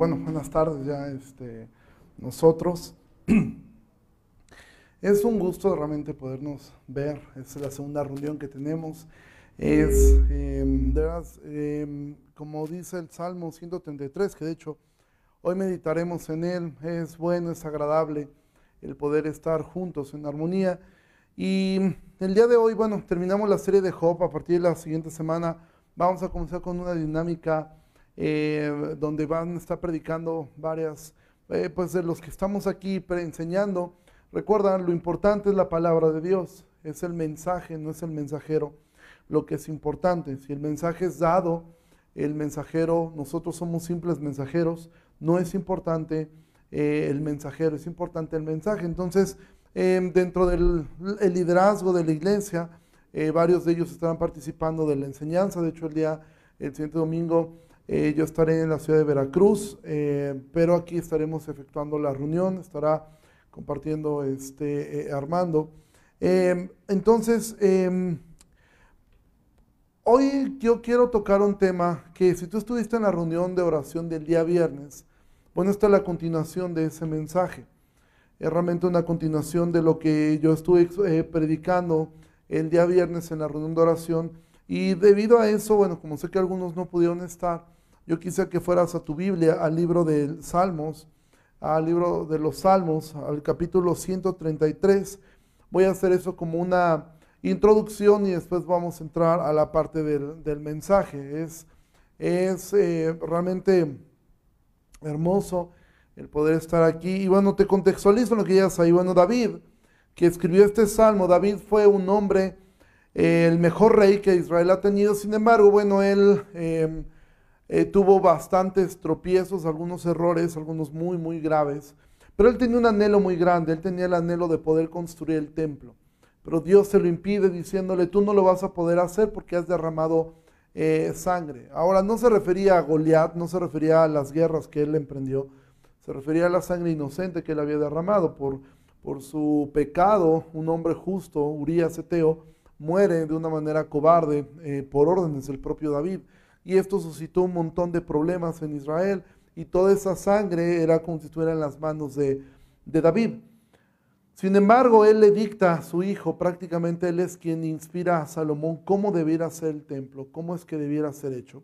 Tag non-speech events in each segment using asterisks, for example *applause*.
bueno, buenas tardes ya este, nosotros. *clears throat* Es un gusto realmente podernos ver, es la segunda reunión que tenemos. Es, em, em, como dice el Salmo 133, que de hecho hoy meditaremos en él, es bueno, es agradable el poder estar juntos en armonía. Y el día de hoy, bueno, terminamos la serie de Job, a partir de la siguiente semana vamos a comenzar con una dinámica eh, donde van a estar predicando varias, eh, pues de los que estamos aquí enseñando. Recuerdan, lo importante es la palabra de Dios, es el mensaje, no es el mensajero lo que es importante. Si el mensaje es dado, el mensajero, nosotros somos simples mensajeros, no es importante eh, el mensajero, es importante el mensaje. Entonces, em, dentro del liderazgo de la iglesia, varios de ellos estarán participando de la enseñanza. De hecho, el día, el siguiente domingo, eh, yo estaré en la ciudad de Veracruz, eh, pero aquí estaremos efectuando la reunión, estará compartiendo este, eh, Armando. Em, entonces, em, hoy yo quiero tocar un tema que si tú estuviste en la reunión de oración del día viernes, bueno, esta es la continuación de ese mensaje. Es realmente una continuación de lo que yo estuve predicando el día viernes en la reunión de oración. Y debido a eso, bueno, como sé que algunos no pudieron estar, yo quise que fueras a tu Biblia, al libro de Salmos, al libro de los Salmos, al capítulo 133. Voy a hacer eso como una introducción y después vamos a entrar a la parte del, mensaje. Es, es eh, realmente hermoso el poder estar aquí. Y bueno, te contextualizo lo que ya ahí. Bueno, David, que escribió este salmo, David fue un hombre, eh, el mejor rey que Israel ha tenido. Sin embargo, bueno, él... Eh, eh, tuvo bastantes tropiezos, algunos errores, algunos muy, muy graves. Pero él tenía un anhelo muy grande, él tenía el anhelo de poder construir el templo. Pero Dios se lo impide diciéndole, tú no lo vas a poder hacer porque has derramado eh, sangre. Ahora, no se refería a Goliat, no se refería a las guerras que él emprendió, se refería a la sangre inocente que él había derramado por, por su pecado. Un hombre justo, Urias Eteo, muere de una manera cobarde eh, por órdenes del propio David y esto suscitó un montón de problemas en Israel y toda esa sangre era como si estuviera en las manos de, David. Sin embargo, él le dicta a su hijo, prácticamente él es quien inspira a Salomón cómo debiera ser el templo, cómo es que debiera ser hecho.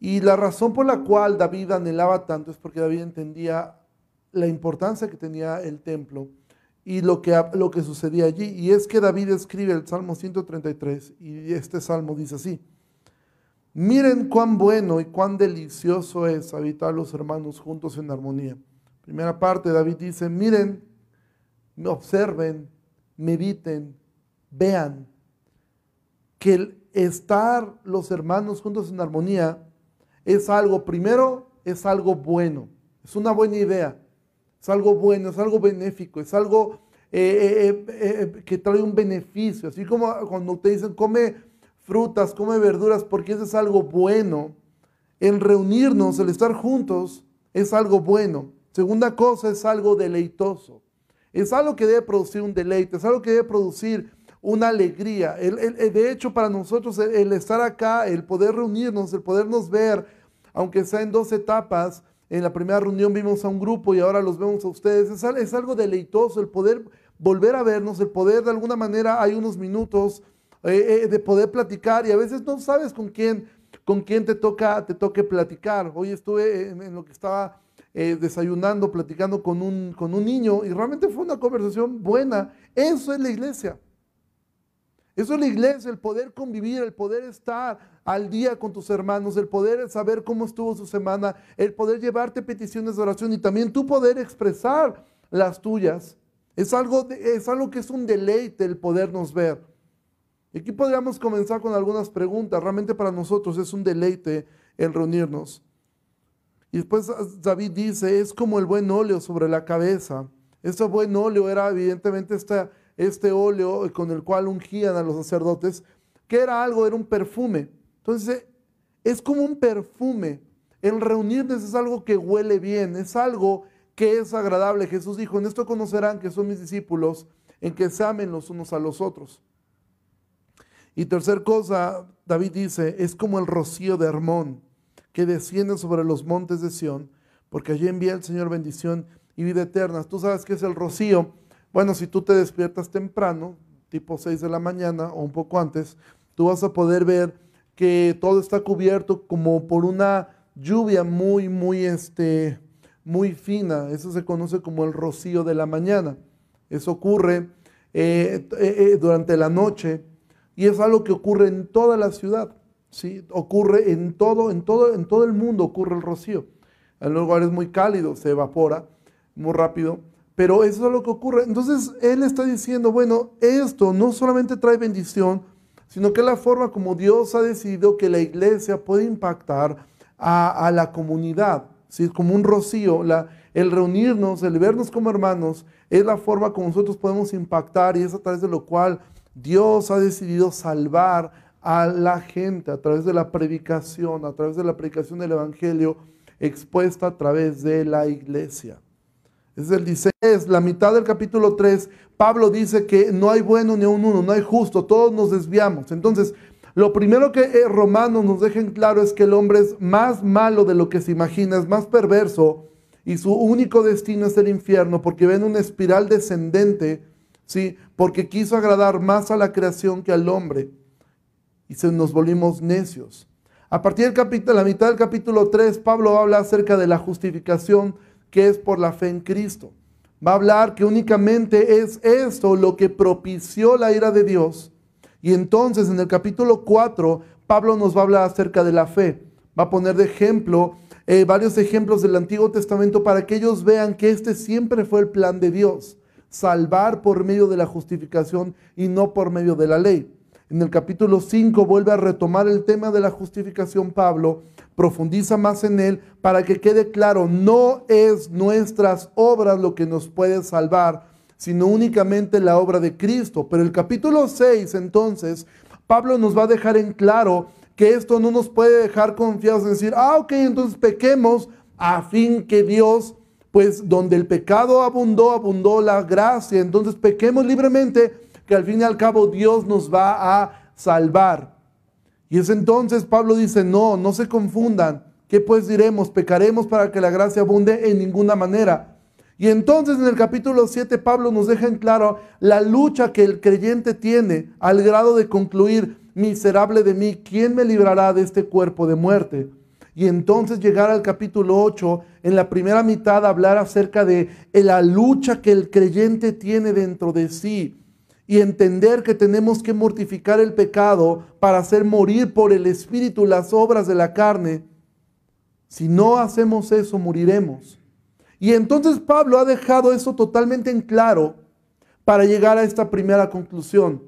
Y la razón por la cual David anhelaba tanto es porque David entendía la importancia que tenía el templo y lo que, lo que sucedía allí. Y es que David escribe el Salmo 133 y este salmo dice así. Miren cuán bueno y cuán delicioso es habitar los hermanos juntos en armonía. Primera parte, David dice, miren, observen, mediten, vean que estar los hermanos juntos en armonía es algo, primero, es algo bueno, es una buena idea, es algo bueno, es algo benéfico, es algo eh, eh, eh, que trae un beneficio, así como cuando te dicen, come frutas, come verduras, porque eso es algo bueno. El reunirnos, el estar juntos, es algo bueno. Segunda cosa, es algo deleitoso. Es algo que debe producir un deleite, es algo que debe producir una alegría. de hecho, para nosotros el, estar acá, el poder reunirnos, el podernos ver, aunque sea en dos etapas, en la primera reunión vimos a un grupo y ahora los vemos a ustedes, es, es algo deleitoso el poder volver a vernos, el poder de alguna manera, hay unos minutos eh, eh, de poder platicar y a veces no sabes con quién, con quién te toca, te toque platicar. Hoy estuve en, lo que estaba eh, desayunando, platicando con un, con un niño y realmente fue una conversación buena. Eso es la iglesia. Eso es la iglesia, el poder convivir, el poder estar al día con tus hermanos, el poder saber cómo estuvo su semana, el poder llevarte peticiones de oración y también tú poder expresar las tuyas. Es algo, es algo que es un deleite el podernos ver. Aquí podríamos comenzar con algunas preguntas. Realmente para nosotros es un deleite el reunirnos. Y después David dice, es como el buen óleo sobre la cabeza. Este buen óleo era evidentemente este, este óleo con el cual ungían a los sacerdotes, que era algo, era un perfume. Entonces, es como un perfume. El reunirnos es algo que huele bien, es algo que es agradable. Jesús dijo, en esto conocerán que son mis discípulos, en que se amen los unos a los otros. Y tercer cosa, David dice, es como el rocío de Hermón, que desciende sobre los montes de Sión, porque allí envía el Señor bendición y vida eterna. Tú sabes que es el rocío. Bueno, si tú te despiertas temprano, tipo 6 de la mañana o un poco antes, tú vas a poder ver que todo está cubierto como por una lluvia muy, muy, este, muy fina. Eso se conoce como el rocío de la mañana. Eso ocurre eh, eh, eh, durante la noche y es algo que ocurre en toda la ciudad. ¿sí? Ocurre en todo, en, todo, en todo el mundo ocurre el rocío. En lugares muy cálidos se evapora muy rápido. Pero eso es lo que ocurre. Entonces él está diciendo, bueno, esto no solamente trae bendición, sino que es la forma como Dios ha decidido que la iglesia puede impactar a, la comunidad. ¿sí? Como un rocío, el reunirnos, el vernos como hermanos, es la forma como nosotros podemos impactar y es a través de lo cual Dios ha decidido salvar a la gente a través de la predicación, a través de la predicación del Evangelio expuesta a través de la iglesia. Es el dice, es la mitad del capítulo 3. Pablo dice que no hay bueno ni un uno, no hay justo, todos nos desviamos. Entonces, lo primero que eh, Romanos nos deja en claro es que el hombre es más malo de lo que se imagina, es más perverso y su único destino es el infierno porque ven una espiral descendente, ¿sí? Porque quiso agradar más a la creación que al hombre y se nos volvimos necios. A partir capítulo, la mitad del capítulo 3, Pablo habla acerca de la justificación que es por la fe en Cristo. Va a hablar que únicamente es esto lo que propició la ira de Dios. Y entonces en el capítulo 4, Pablo nos va a hablar acerca de la fe. Va a poner de ejemplo eh, varios ejemplos del Antiguo Testamento para que ellos vean que este siempre fue el plan de Dios. Salvar por medio de la justificación y no por medio de la ley. En el capítulo 5 vuelve a retomar el tema de la justificación Pablo profundiza más en él para que quede claro, no es nuestras obras lo que nos puede salvar, sino únicamente la obra de Cristo. Pero el capítulo 6 entonces, Pablo nos va a dejar en claro que esto no nos puede dejar confiados en decir, ah, ok, entonces pequemos a fin que Dios, pues donde el pecado abundó, abundó la gracia, entonces pequemos libremente, que al fin y al cabo Dios nos va a salvar. Y es entonces Pablo dice, no, no se confundan. ¿Qué pues diremos? ¿Pecaremos para que la gracia abunde? En ninguna manera. Y entonces en el capítulo 7 Pablo nos deja en claro la lucha que el creyente tiene al grado de concluir, miserable de mí, ¿quién me librará de este cuerpo de muerte? Y entonces llegar al capítulo 8, en la primera mitad hablar acerca de la lucha que el creyente tiene dentro de sí y entender que tenemos que mortificar el pecado para hacer morir por el Espíritu las obras de la carne. Si no hacemos eso, moriremos. Y entonces Pablo ha dejado eso totalmente en claro para llegar a esta primera conclusión.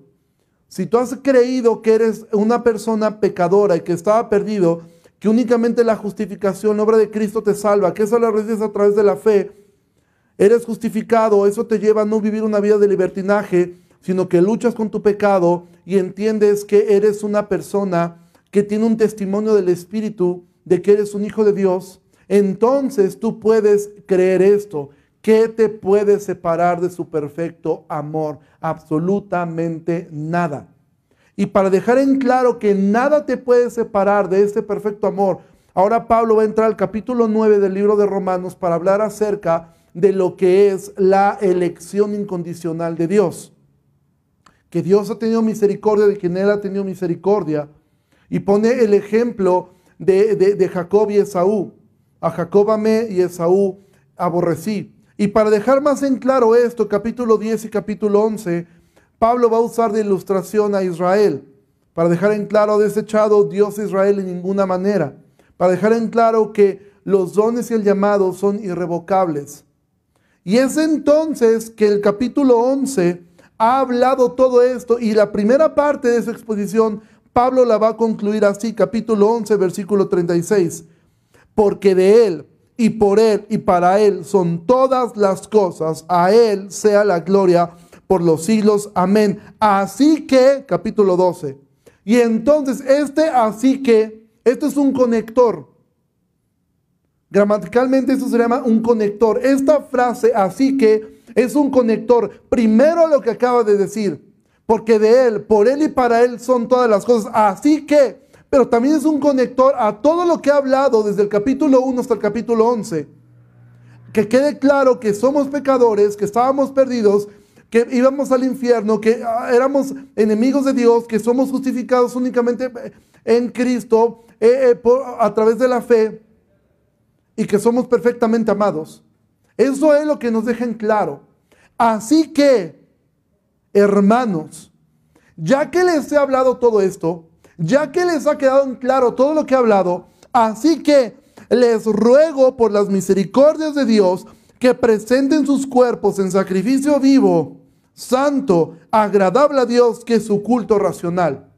Si tú has creído que eres una persona pecadora y que estaba perdido, que únicamente la justificación, obra de Cristo te salva, que eso lo recibes a través de la fe, eres justificado, eso te lleva a no vivir una vida de libertinaje, sino que luchas con tu pecado y entiendes que eres una persona que tiene un testimonio del Espíritu de que eres un hijo de Dios, entonces tú puedes creer esto. ¿Qué te puede separar de su perfecto amor? Absolutamente nada. Y para dejar en claro que nada te puede separar de este perfecto amor, ahora Pablo va a entrar al capítulo 9 del libro de Romanos para hablar acerca de lo que es la elección incondicional de Dios que Dios ha tenido misericordia de quien Él ha tenido misericordia. Y pone el ejemplo de, Jacob y Esaú. A Jacob amé y Esaú aborrecí. Y para dejar más en claro esto, capítulo 10 y capítulo 11, Pablo va a usar de ilustración a Israel. Para dejar en claro, desechado Dios Israel en ninguna manera. Para dejar en claro que los dones y el llamado son irrevocables. Y es entonces que el capítulo 11 ha hablado todo esto y la primera parte de su exposición, Pablo la va a concluir así, capítulo 11, versículo 36. Porque de Él y por Él y para Él son todas las cosas, a Él sea la gloria por los siglos. Amén. Así que, capítulo 12. Y entonces este así que, esto es un conector. Gramaticalmente esto se llama un conector. Esta frase así que es un conector. Primero lo que acaba de decir, porque de Él, por Él y para Él son todas las cosas. Así que, pero también es un conector a todo lo que ha hablado desde el capítulo 1 hasta el capítulo 11. Que quede claro que somos pecadores, que estábamos perdidos, que íbamos al infierno, que ah, éramos enemigos de Dios, que somos justificados únicamente en Cristo eh, eh, a través de la fe y que somos perfectamente amados. Eso es lo que nos deja en claro. Así que, hermanos, ya que les he hablado todo esto, ya que les ha quedado en claro todo lo que he hablado, así que les ruego por las misericordias de Dios que presenten sus cuerpos en sacrificio vivo, santo, agradable a Dios, que es su culto racional.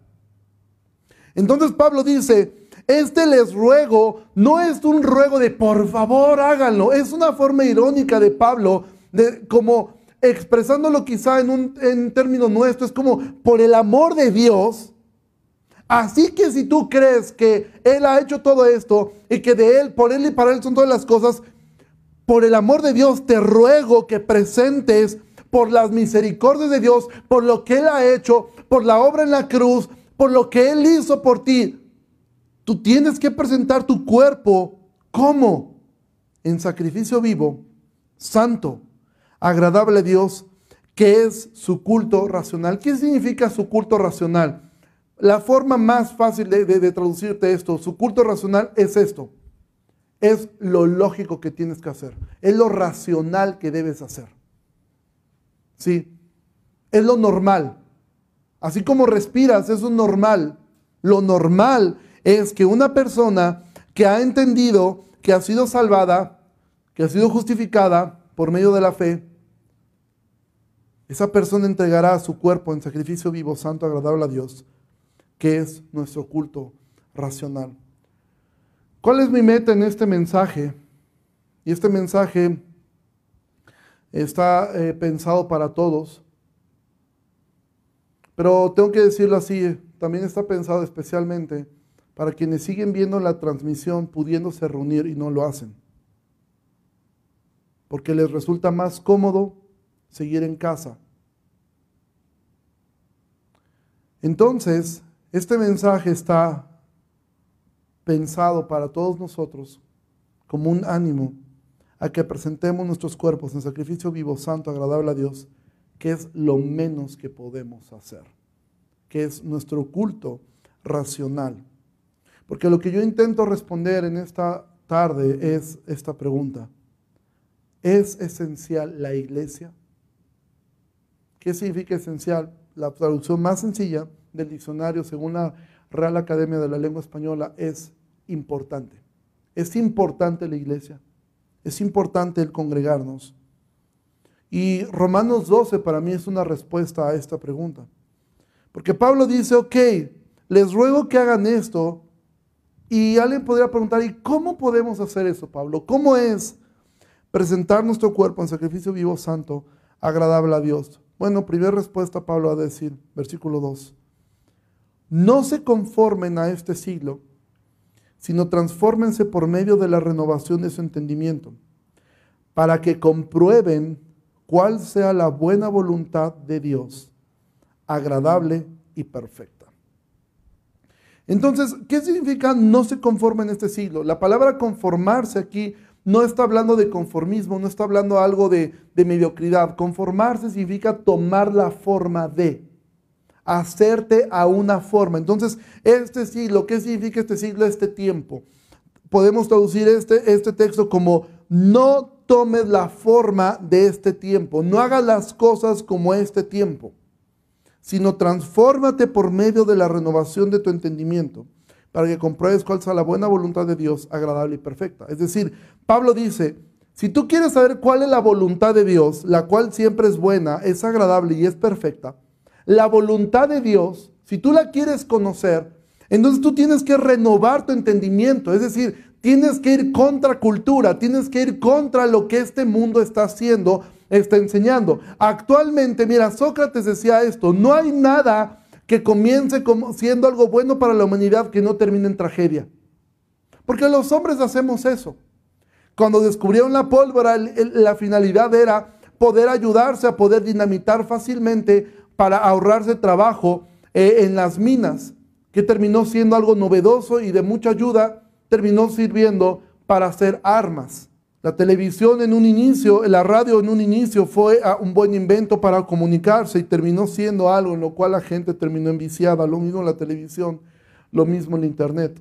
Entonces Pablo dice, este les ruego no es un ruego de por favor háganlo, es una forma irónica de Pablo, de como expresándolo quizá en un en término nuestro, es como por el amor de Dios. Así que si tú crees que Él ha hecho todo esto y que de Él, por Él y para Él son todas las cosas, por el amor de Dios te ruego que presentes por las misericordias de Dios, por lo que Él ha hecho, por la obra en la cruz, por lo que Él hizo por ti. Tú tienes que presentar tu cuerpo como en sacrificio vivo, santo, agradable a Dios, que es su culto racional. ¿Qué significa su culto racional? La forma más fácil de, de, traducirte esto, su culto racional es esto. Es lo lógico que tienes que hacer. Es lo racional que debes hacer. Sí. Es lo normal. Así como respiras, eso es normal. Lo normal es que una persona que ha entendido que ha sido salvada, que ha sido justificada por medio de la fe, esa persona entregará su cuerpo en sacrificio vivo, santo, agradable a Dios, que es nuestro culto racional. ¿Cuál es mi meta en este mensaje? Y este mensaje está eh, pensado para todos. Pero tengo que decirlo así, también está pensado especialmente para quienes siguen viendo la transmisión pudiéndose reunir y no lo hacen. Porque les resulta más cómodo seguir en casa. Entonces, este mensaje está pensado para todos nosotros como un ánimo a que presentemos nuestros cuerpos en sacrificio vivo, santo, agradable a Dios que es lo menos que podemos hacer, que es nuestro culto racional. Porque lo que yo intento responder en esta tarde es esta pregunta. ¿Es esencial la iglesia? ¿Qué significa esencial? La traducción más sencilla del diccionario según la Real Academia de la Lengua Española es importante. Es importante la iglesia. Es importante el congregarnos. Y Romanos 12 para mí es una respuesta a esta pregunta. Porque Pablo dice, ok, les ruego que hagan esto. Y alguien podría preguntar, ¿y cómo podemos hacer eso, Pablo? ¿Cómo es presentar nuestro cuerpo en sacrificio vivo santo, agradable a Dios? Bueno, primera respuesta Pablo va a decir, versículo 2. No se conformen a este siglo, sino transfórmense por medio de la renovación de su entendimiento, para que comprueben cuál sea la buena voluntad de Dios, agradable y perfecta. Entonces, ¿qué significa no se conforma en este siglo? La palabra conformarse aquí no está hablando de conformismo, no está hablando algo de mediocridad. Conformarse significa tomar la forma de, hacerte a una forma. Entonces, este siglo, ¿qué significa este siglo, este tiempo? Podemos traducir este, este texto como no tomes la forma de este tiempo, no hagas las cosas como este tiempo, sino transfórmate por medio de la renovación de tu entendimiento para que compruebes cuál sea la buena voluntad de Dios, agradable y perfecta. Es decir, Pablo dice, si tú quieres saber cuál es la voluntad de Dios, la cual siempre es buena, es agradable y es perfecta, la voluntad de Dios, si tú la quieres conocer, entonces tú tienes que renovar tu entendimiento, es decir, Tienes que ir contra cultura, tienes que ir contra lo que este mundo está haciendo, está enseñando. Actualmente, mira, Sócrates decía esto, no hay nada que comience como siendo algo bueno para la humanidad que no termine en tragedia. Porque los hombres hacemos eso. Cuando descubrieron la pólvora, la finalidad era poder ayudarse a poder dinamitar fácilmente para ahorrarse trabajo eh, en las minas. que terminó siendo algo novedoso y de mucha ayuda, terminó sirviendo para hacer armas. La televisión en un inicio, la radio en un inicio fue ah, un buen invento para comunicarse y terminó siendo algo en lo cual la gente terminó enviciada. Lo mismo la televisión, lo mismo el Internet.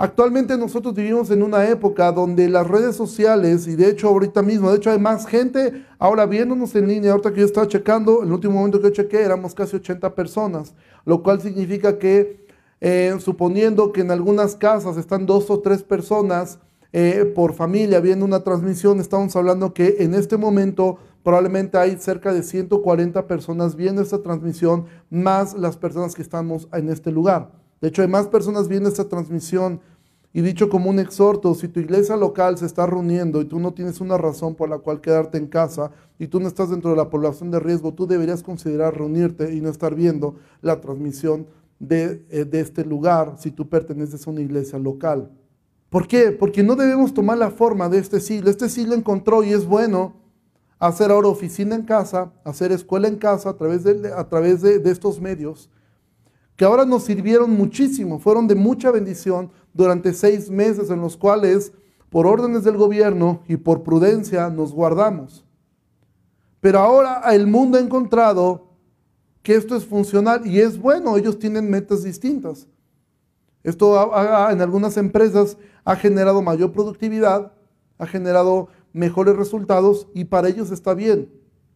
Actualmente nosotros vivimos en una época donde las redes sociales, y de hecho ahorita mismo, de hecho hay más gente ahora viéndonos en línea, ahorita que yo estaba checando, el último momento que yo chequé éramos casi 80 personas, lo cual significa que eh, suponiendo que en algunas casas están dos o tres personas, eh, por familia viendo una transmisión, estamos hablando que en este momento probablemente hay cerca de 140 personas viendo esta transmisión, más las personas que estamos en este lugar. De hecho, hay más personas viendo esta transmisión. Y dicho como un exhorto, si tu iglesia local se está reuniendo y tú no tienes una razón por la cual quedarte en casa y tú no estás dentro de la población de riesgo, tú deberías considerar reunirte y no estar viendo la transmisión de, eh, este lugar si tú perteneces a una iglesia local. ¿Por qué? Porque no debemos tomar la forma de este siglo. Este siglo encontró y es bueno hacer ahora oficina en casa, hacer escuela en casa a través de estos medios, que ahora nos sirvieron muchísimo, fueron de mucha bendición durante seis meses en los cuales, por órdenes del gobierno y por prudencia, nos guardamos. Pero ahora el mundo ha encontrado que esto es funcional y es bueno, ellos tienen metas distintas. Esto en algunas empresas ha generado mayor productividad, ha generado mejores resultados y para ellos está bien.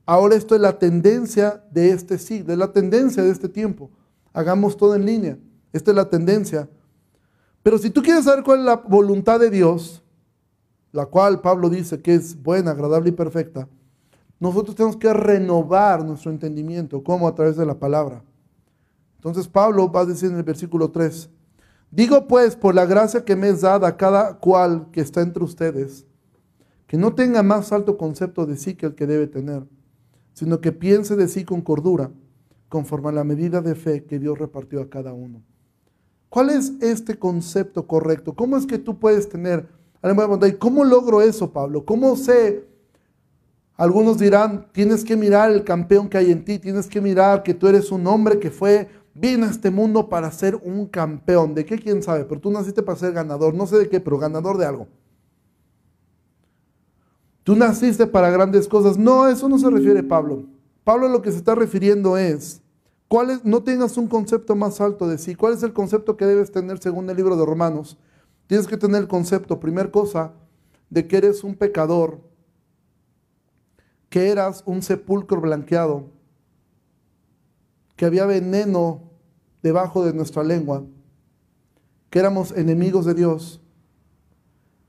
Ahora esto es la tendencia de este siglo, es la tendencia de este tiempo. Hagamos todo en línea. Esta es la tendencia. Pero si tú quieres saber cuál es la voluntad de Dios, la cual Pablo dice que es buena, agradable y perfecta, nosotros tenemos que renovar nuestro entendimiento, como a través de la palabra. Entonces Pablo va a decir en el versículo 3, Digo pues, por la gracia que me es dada a cada cual que está entre ustedes, que no tenga más alto concepto de sí que el que debe tener, sino que piense de sí con cordura, conforme a la medida de fe que Dios repartió a cada uno. ¿Cuál es este concepto correcto? ¿Cómo es que tú puedes tener? ¿Cómo logro eso, Pablo? ¿Cómo sé? Algunos dirán, tienes que mirar el campeón que hay en ti, tienes que mirar que tú eres un hombre que fue vine a este mundo para ser un campeón. ¿De qué? ¿Quién sabe? Pero tú naciste para ser ganador. No sé de qué, pero ganador de algo. Tú naciste para grandes cosas. No, eso no se refiere Pablo. Pablo lo que se está refiriendo es, ¿cuál no tengas un concepto más alto de sí. ¿Cuál es el concepto que debes tener según el libro de Romanos? Tienes que tener el concepto, primer cosa, de que eres un pecador, que eras un sepulcro blanqueado, que había veneno debajo de nuestra lengua, que éramos enemigos de Dios,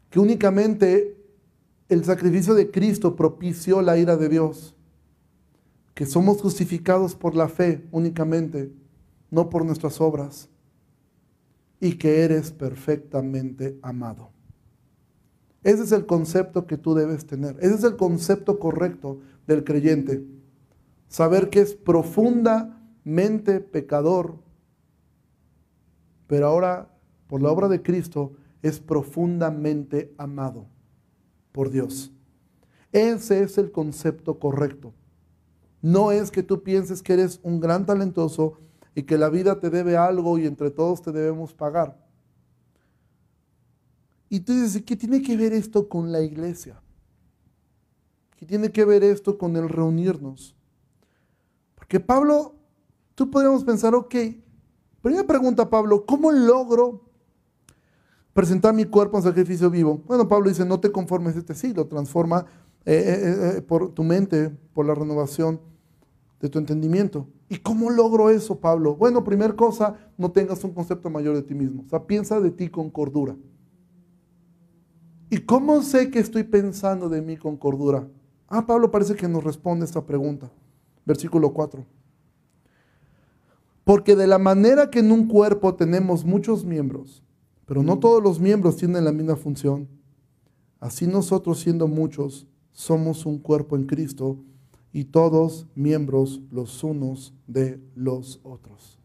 que únicamente el sacrificio de Cristo propició la ira de Dios, que somos justificados por la fe únicamente, no por nuestras obras, y que eres perfectamente amado. Ese es el concepto que tú debes tener. Ese es el concepto correcto del creyente. Saber que es profunda mente pecador, pero ahora por la obra de Cristo es profundamente amado por Dios. Ese es el concepto correcto. No es que tú pienses que eres un gran talentoso y que la vida te debe algo y entre todos te debemos pagar. Y tú dices, ¿qué tiene que ver esto con la iglesia? ¿Qué tiene que ver esto con el reunirnos? Porque Pablo tú podríamos pensar, ok, primera pregunta, Pablo, ¿cómo logro presentar mi cuerpo en sacrificio vivo? Bueno, Pablo dice, no te conformes a este siglo, transforma eh, eh, eh, por tu mente, por la renovación de tu entendimiento. ¿Y cómo logro eso, Pablo? Bueno, primera cosa, no tengas un concepto mayor de ti mismo. O sea, piensa de ti con cordura. ¿Y cómo sé que estoy pensando de mí con cordura? Ah, Pablo parece que nos responde esta pregunta. Versículo 4. Porque de la manera que en un cuerpo tenemos muchos miembros, pero no todos los miembros tienen la misma función, así nosotros siendo muchos somos un cuerpo en Cristo y todos miembros los unos de los otros.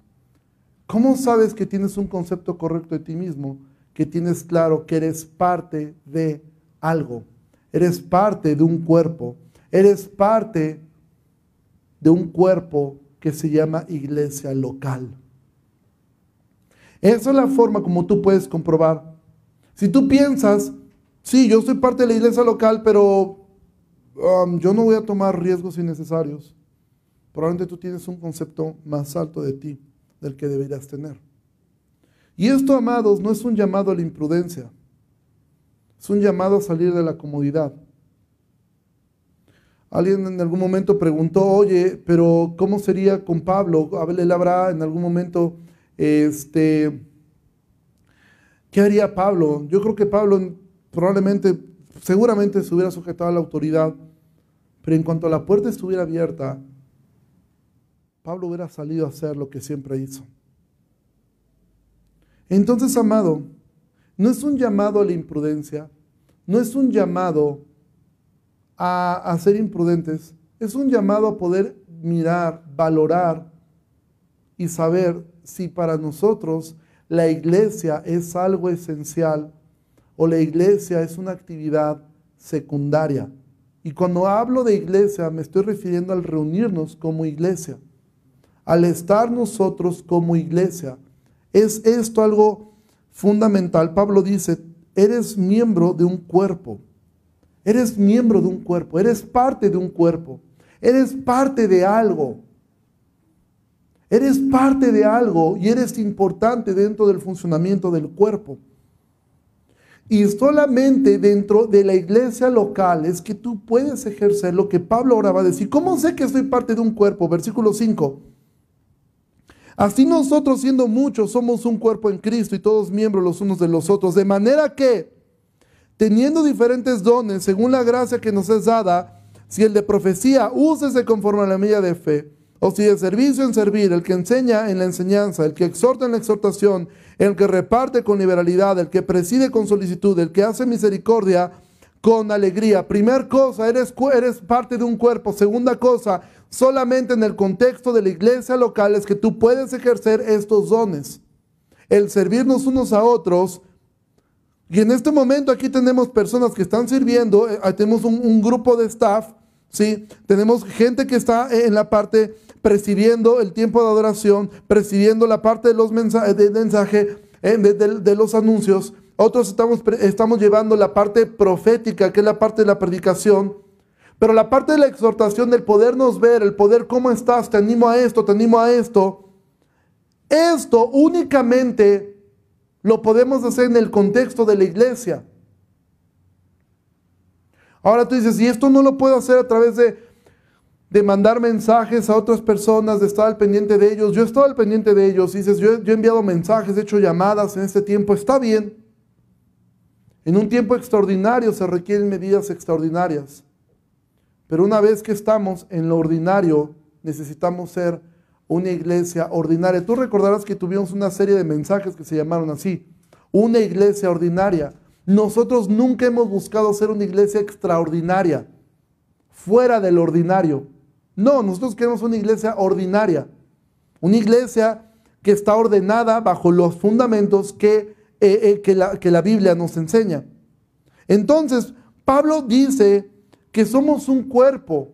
¿Cómo sabes que tienes un concepto correcto de ti mismo? Que tienes claro que eres parte de algo, eres parte de un cuerpo, eres parte de un cuerpo que se llama iglesia local. Esa es la forma como tú puedes comprobar. Si tú piensas, sí, yo soy parte de la iglesia local, pero um, yo no voy a tomar riesgos innecesarios, probablemente tú tienes un concepto más alto de ti del que deberías tener. Y esto, amados, no es un llamado a la imprudencia, es un llamado a salir de la comodidad. Alguien en algún momento preguntó, oye, pero ¿cómo sería con Pablo? Él habrá en algún momento, este, ¿qué haría Pablo? Yo creo que Pablo probablemente, seguramente se hubiera sujetado a la autoridad, pero en cuanto la puerta estuviera abierta, Pablo hubiera salido a hacer lo que siempre hizo. Entonces, amado, no es un llamado a la imprudencia, no es un llamado a, ser imprudentes, es un llamado a poder mirar, valorar y saber si para nosotros la iglesia es algo esencial o la iglesia es una actividad secundaria. Y cuando hablo de iglesia me estoy refiriendo al reunirnos como iglesia, al estar nosotros como iglesia. Es esto algo fundamental. Pablo dice, eres miembro de un cuerpo. Eres miembro de un cuerpo, eres parte de un cuerpo, eres parte de algo. Eres parte de algo y eres importante dentro del funcionamiento del cuerpo. Y solamente dentro de la iglesia local es que tú puedes ejercer lo que Pablo ahora va a decir. ¿Cómo sé que soy parte de un cuerpo? Versículo 5. Así nosotros siendo muchos somos un cuerpo en Cristo y todos miembros los unos de los otros. De manera que teniendo diferentes dones según la gracia que nos es dada, si el de profecía, úsese conforme a la medida de fe, o si de servicio en servir, el que enseña en la enseñanza, el que exhorta en la exhortación, el que reparte con liberalidad, el que preside con solicitud, el que hace misericordia con alegría. Primer cosa, eres, eres parte de un cuerpo. Segunda cosa, solamente en el contexto de la iglesia local es que tú puedes ejercer estos dones. El servirnos unos a otros y en este momento aquí tenemos personas que están sirviendo, eh, tenemos un, grupo de staff, ¿sí? tenemos gente que está en la parte presidiendo el tiempo de adoración, presidiendo la parte de los mensajes, eh, de, los anuncios. Otros estamos, estamos llevando la parte profética, que es la parte de la predicación. Pero la parte de la exhortación, del podernos ver, el poder, ¿cómo estás? Te animo a esto, te animo a esto. Esto únicamente lo podemos hacer en el contexto de la iglesia. Ahora tú dices, y esto no lo puedo hacer a través de, de mandar mensajes a otras personas, de estar al pendiente de ellos. Yo he estado al pendiente de ellos. dices, yo, yo he enviado mensajes, he hecho llamadas en este tiempo. Está bien. En un tiempo extraordinario se requieren medidas extraordinarias. Pero una vez que estamos en lo ordinario, necesitamos ser una iglesia ordinaria. Tú recordarás que tuvimos una serie de mensajes que se llamaron así, una iglesia ordinaria. Nosotros nunca hemos buscado ser una iglesia extraordinaria, fuera del ordinario. No, nosotros queremos una iglesia ordinaria, una iglesia que está ordenada bajo los fundamentos que, eh, eh, que, la, que la Biblia nos enseña. Entonces, Pablo dice que somos un cuerpo,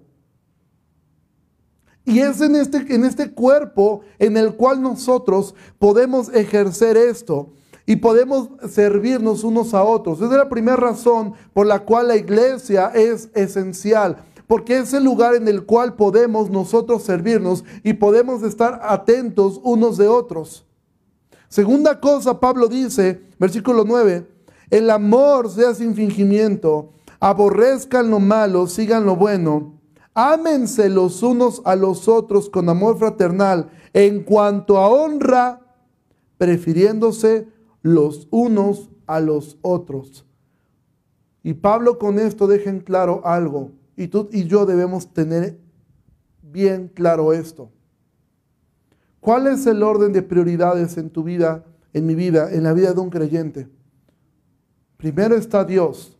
y es en este, en este cuerpo en el cual nosotros podemos ejercer esto y podemos servirnos unos a otros. Esa es la primera razón por la cual la iglesia es esencial, porque es el lugar en el cual podemos nosotros servirnos y podemos estar atentos unos de otros. Segunda cosa, Pablo dice, versículo 9, el amor sea sin fingimiento, aborrezcan lo malo, sigan lo bueno Ámense los unos a los otros con amor fraternal, en cuanto a honra, prefiriéndose los unos a los otros. Y Pablo con esto deja en claro algo, y tú y yo debemos tener bien claro esto. ¿Cuál es el orden de prioridades en tu vida, en mi vida, en la vida de un creyente? Primero está Dios.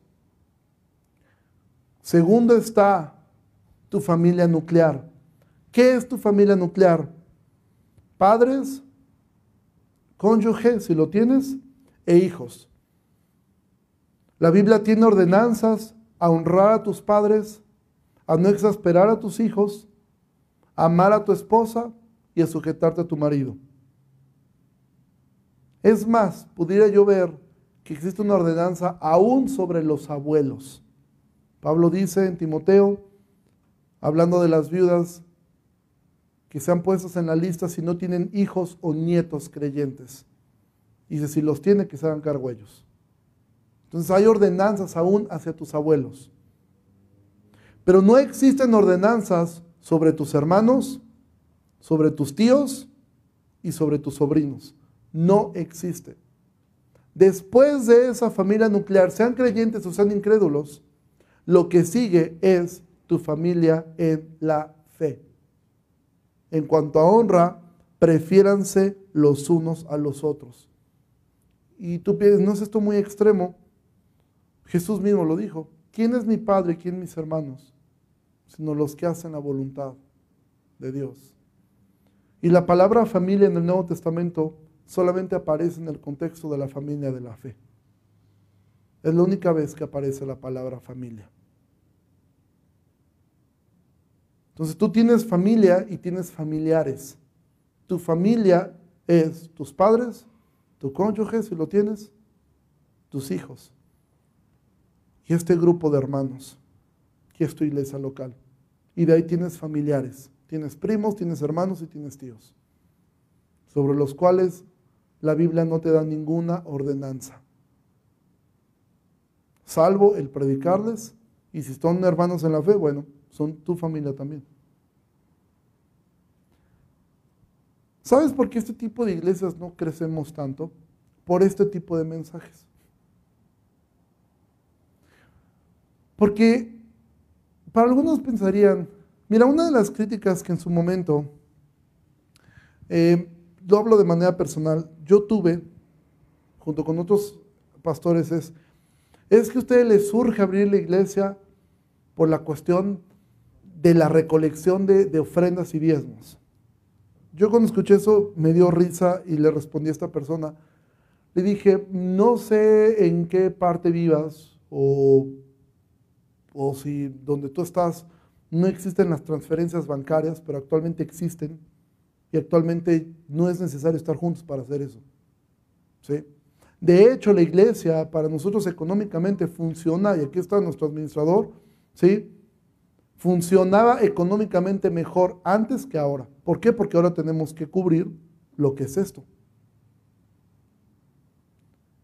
Segundo está tu familia nuclear. ¿Qué es tu familia nuclear? Padres, cónyuge, si lo tienes, e hijos. La Biblia tiene ordenanzas a honrar a tus padres, a no exasperar a tus hijos, a amar a tu esposa y a sujetarte a tu marido. Es más, pudiera yo ver que existe una ordenanza aún sobre los abuelos. Pablo dice en Timoteo, hablando de las viudas, que sean puestas en la lista si no tienen hijos o nietos creyentes. Dice, si los tiene, que se hagan cargo ellos. Entonces hay ordenanzas aún hacia tus abuelos. Pero no existen ordenanzas sobre tus hermanos, sobre tus tíos y sobre tus sobrinos. No existe. Después de esa familia nuclear, sean creyentes o sean incrédulos, lo que sigue es tu familia en la fe. En cuanto a honra, prefiéranse los unos a los otros. Y tú piensas, ¿no es esto muy extremo? Jesús mismo lo dijo. ¿Quién es mi padre y quién mis hermanos? Sino los que hacen la voluntad de Dios. Y la palabra familia en el Nuevo Testamento solamente aparece en el contexto de la familia de la fe. Es la única vez que aparece la palabra familia. Entonces tú tienes familia y tienes familiares. Tu familia es tus padres, tu cónyuge, si lo tienes, tus hijos. Y este grupo de hermanos, que es tu iglesia local. Y de ahí tienes familiares. Tienes primos, tienes hermanos y tienes tíos. Sobre los cuales la Biblia no te da ninguna ordenanza. Salvo el predicarles. Y si son hermanos en la fe, bueno, son tu familia también. ¿Sabes por qué este tipo de iglesias no crecemos tanto? Por este tipo de mensajes. Porque para algunos pensarían, mira, una de las críticas que en su momento, eh, lo hablo de manera personal, yo tuve, junto con otros pastores, es, es que a ustedes les surge abrir la iglesia por la cuestión de la recolección de, ofrendas y diezmos. Yo cuando escuché eso me dio risa y le respondí a esta persona. Le dije, no sé en qué parte vivas o, o si donde tú estás no existen las transferencias bancarias, pero actualmente existen y actualmente no es necesario estar juntos para hacer eso. ¿sí? De hecho, la iglesia para nosotros económicamente funciona, y aquí está nuestro administrador, ¿sí? Funcionaba económicamente mejor antes que ahora. ¿Por qué? Porque ahora tenemos que cubrir lo que es esto.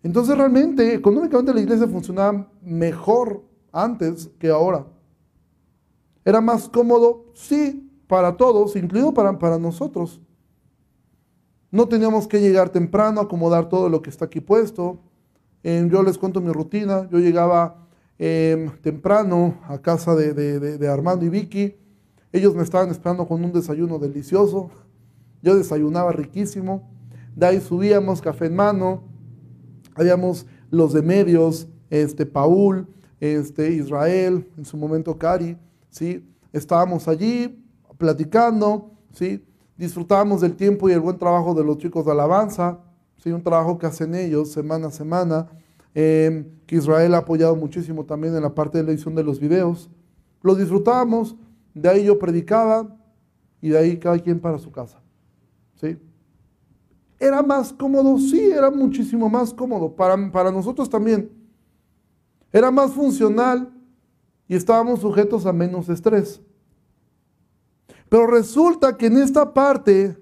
Entonces realmente económicamente la iglesia funcionaba mejor antes que ahora. Era más cómodo, sí, para todos, incluido para, para nosotros. No teníamos que llegar temprano, acomodar todo lo que está aquí puesto. yo les cuento mi rutina. Yo llegaba Em, temprano a casa de, Armando y Vicky. Ellos me estaban esperando con un desayuno delicioso. Yo desayunaba riquísimo. De ahí subíamos, café en mano. Habíamos los de medios, este, Paul, este, Israel, en su momento Cari. ¿sí? Estábamos allí platicando, ¿sí? disfrutábamos del tiempo y el buen trabajo de los chicos de alabanza. ¿sí? Un trabajo que hacen ellos semana a semana. Em, que Israel ha apoyado muchísimo también en la parte de la edición de los videos. Lo disfrutábamos, de ahí yo predicaba y de ahí cada quien para su casa. ¿Sí? ¿Era más cómodo? Sí, era muchísimo más cómodo. Para, para nosotros también. Era más funcional y estábamos sujetos a menos estrés. Pero resulta que en esta parte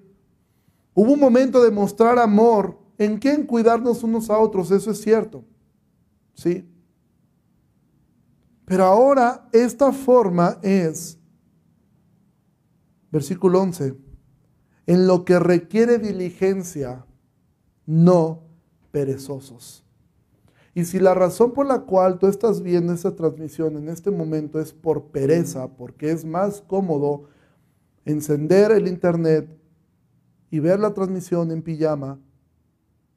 hubo un momento de mostrar amor en quién cuidarnos unos a otros, eso es cierto. ¿Sí? Pero ahora esta forma es, versículo 11, en lo que requiere diligencia, no perezosos. Y si la razón por la cual tú estás viendo esta transmisión en este momento es por pereza, porque es más cómodo encender el internet y ver la transmisión en pijama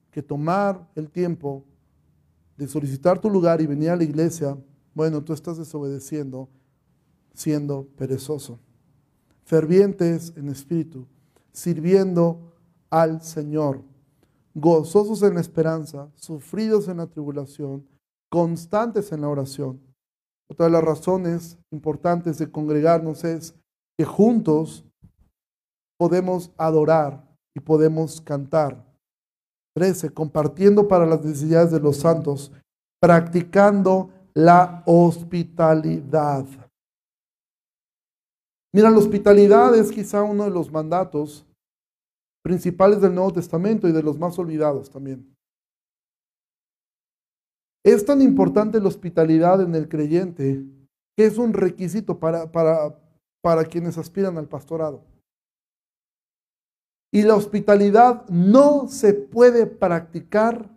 que tomar el tiempo de solicitar tu lugar y venir a la iglesia, bueno, tú estás desobedeciendo, siendo perezoso. Fervientes en espíritu, sirviendo al Señor, gozosos en la esperanza, sufridos en la tribulación, constantes en la oración. Otra de las razones importantes de congregarnos es que juntos podemos adorar y podemos cantar 13, compartiendo para las necesidades de los santos, practicando la hospitalidad. Mira, la hospitalidad es quizá uno de los mandatos principales del Nuevo Testamento y de los más olvidados también. Es tan importante la hospitalidad en el creyente que es un requisito para, para, para quienes aspiran al pastorado. Y la hospitalidad no se puede practicar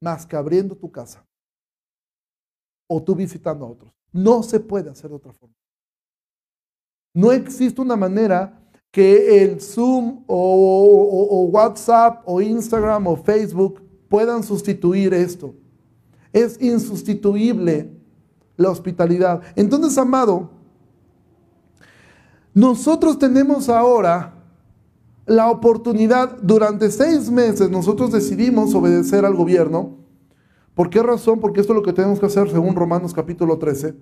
más que abriendo tu casa o tú visitando a otros. No se puede hacer de otra forma. No existe una manera que el Zoom o, WhatsApp o Instagram o Facebook puedan sustituir esto. Es insustituible la hospitalidad. Entonces, amado, nosotros tenemos ahora la oportunidad, durante seis meses nosotros decidimos obedecer al gobierno. ¿Por qué razón? Porque esto es lo que tenemos que hacer según Romanos capítulo 13.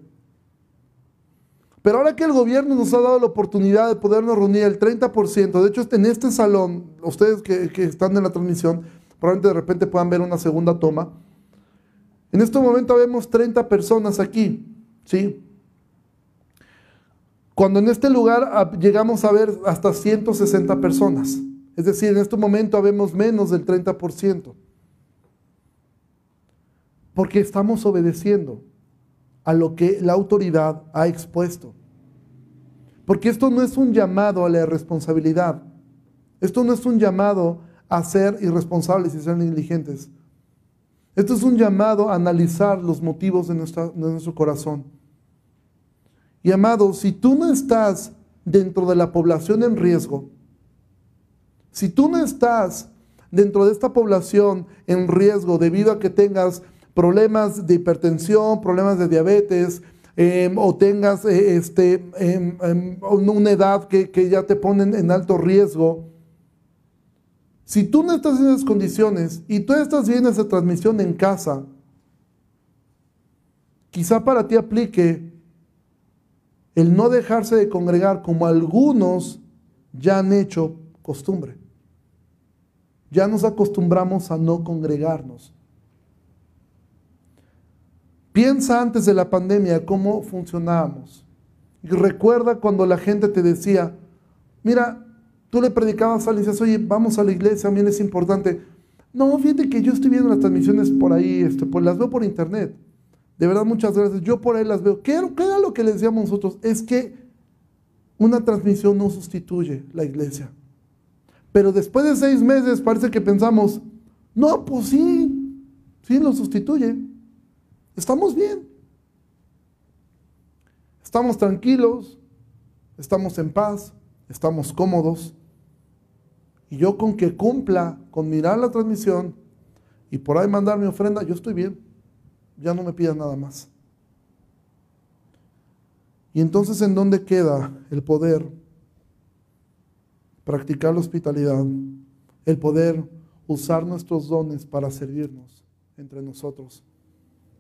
Pero ahora que el gobierno nos ha dado la oportunidad de podernos reunir el 30%, de hecho en este salón, ustedes que, que están en la transmisión, probablemente de repente puedan ver una segunda toma. En este momento vemos 30 personas aquí, ¿sí? Cuando en este lugar llegamos a ver hasta 160 personas. Es decir, en este momento vemos menos del 30%. Porque estamos obedeciendo a lo que la autoridad ha expuesto. Porque esto no es un llamado a la irresponsabilidad. Esto no es un llamado a ser irresponsables y ser negligentes. Esto es un llamado a analizar los motivos de, de nuestro corazón. Y amado, si tú no estás dentro de la población en riesgo, si tú no estás dentro de esta población en riesgo debido a que tengas problemas de hipertensión, problemas de diabetes, em, o tengas eh, este, em, em, una edad que, que ya te ponen en alto riesgo, si tú no estás en esas condiciones y tú estás viendo esa transmisión en casa, quizá para ti aplique el no dejarse de congregar como algunos ya han hecho costumbre. Ya nos acostumbramos a no congregarnos. Piensa antes de la pandemia cómo funcionábamos. Y recuerda cuando la gente te decía, mira, tú le predicabas a dices, oye, vamos a la iglesia, a mí es importante. No, fíjate que yo estoy viendo las transmisiones por ahí, este, pues las veo por internet. De verdad, muchas gracias. Yo por ahí las veo. ¿Qué, era que les decíamos nosotros? Es que una transmisión no sustituye la iglesia. Pero después de seis meses parece que pensamos, no, pues sí, sí lo sustituye. Estamos bien. Estamos tranquilos, estamos en paz, estamos cómodos. Y yo con que cumpla con mirar la transmisión y por ahí mandar mi ofrenda, yo estoy bien ya no me pidas nada más. Y entonces, ¿en dónde queda el poder practicar la hospitalidad? El poder usar nuestros dones para servirnos entre nosotros.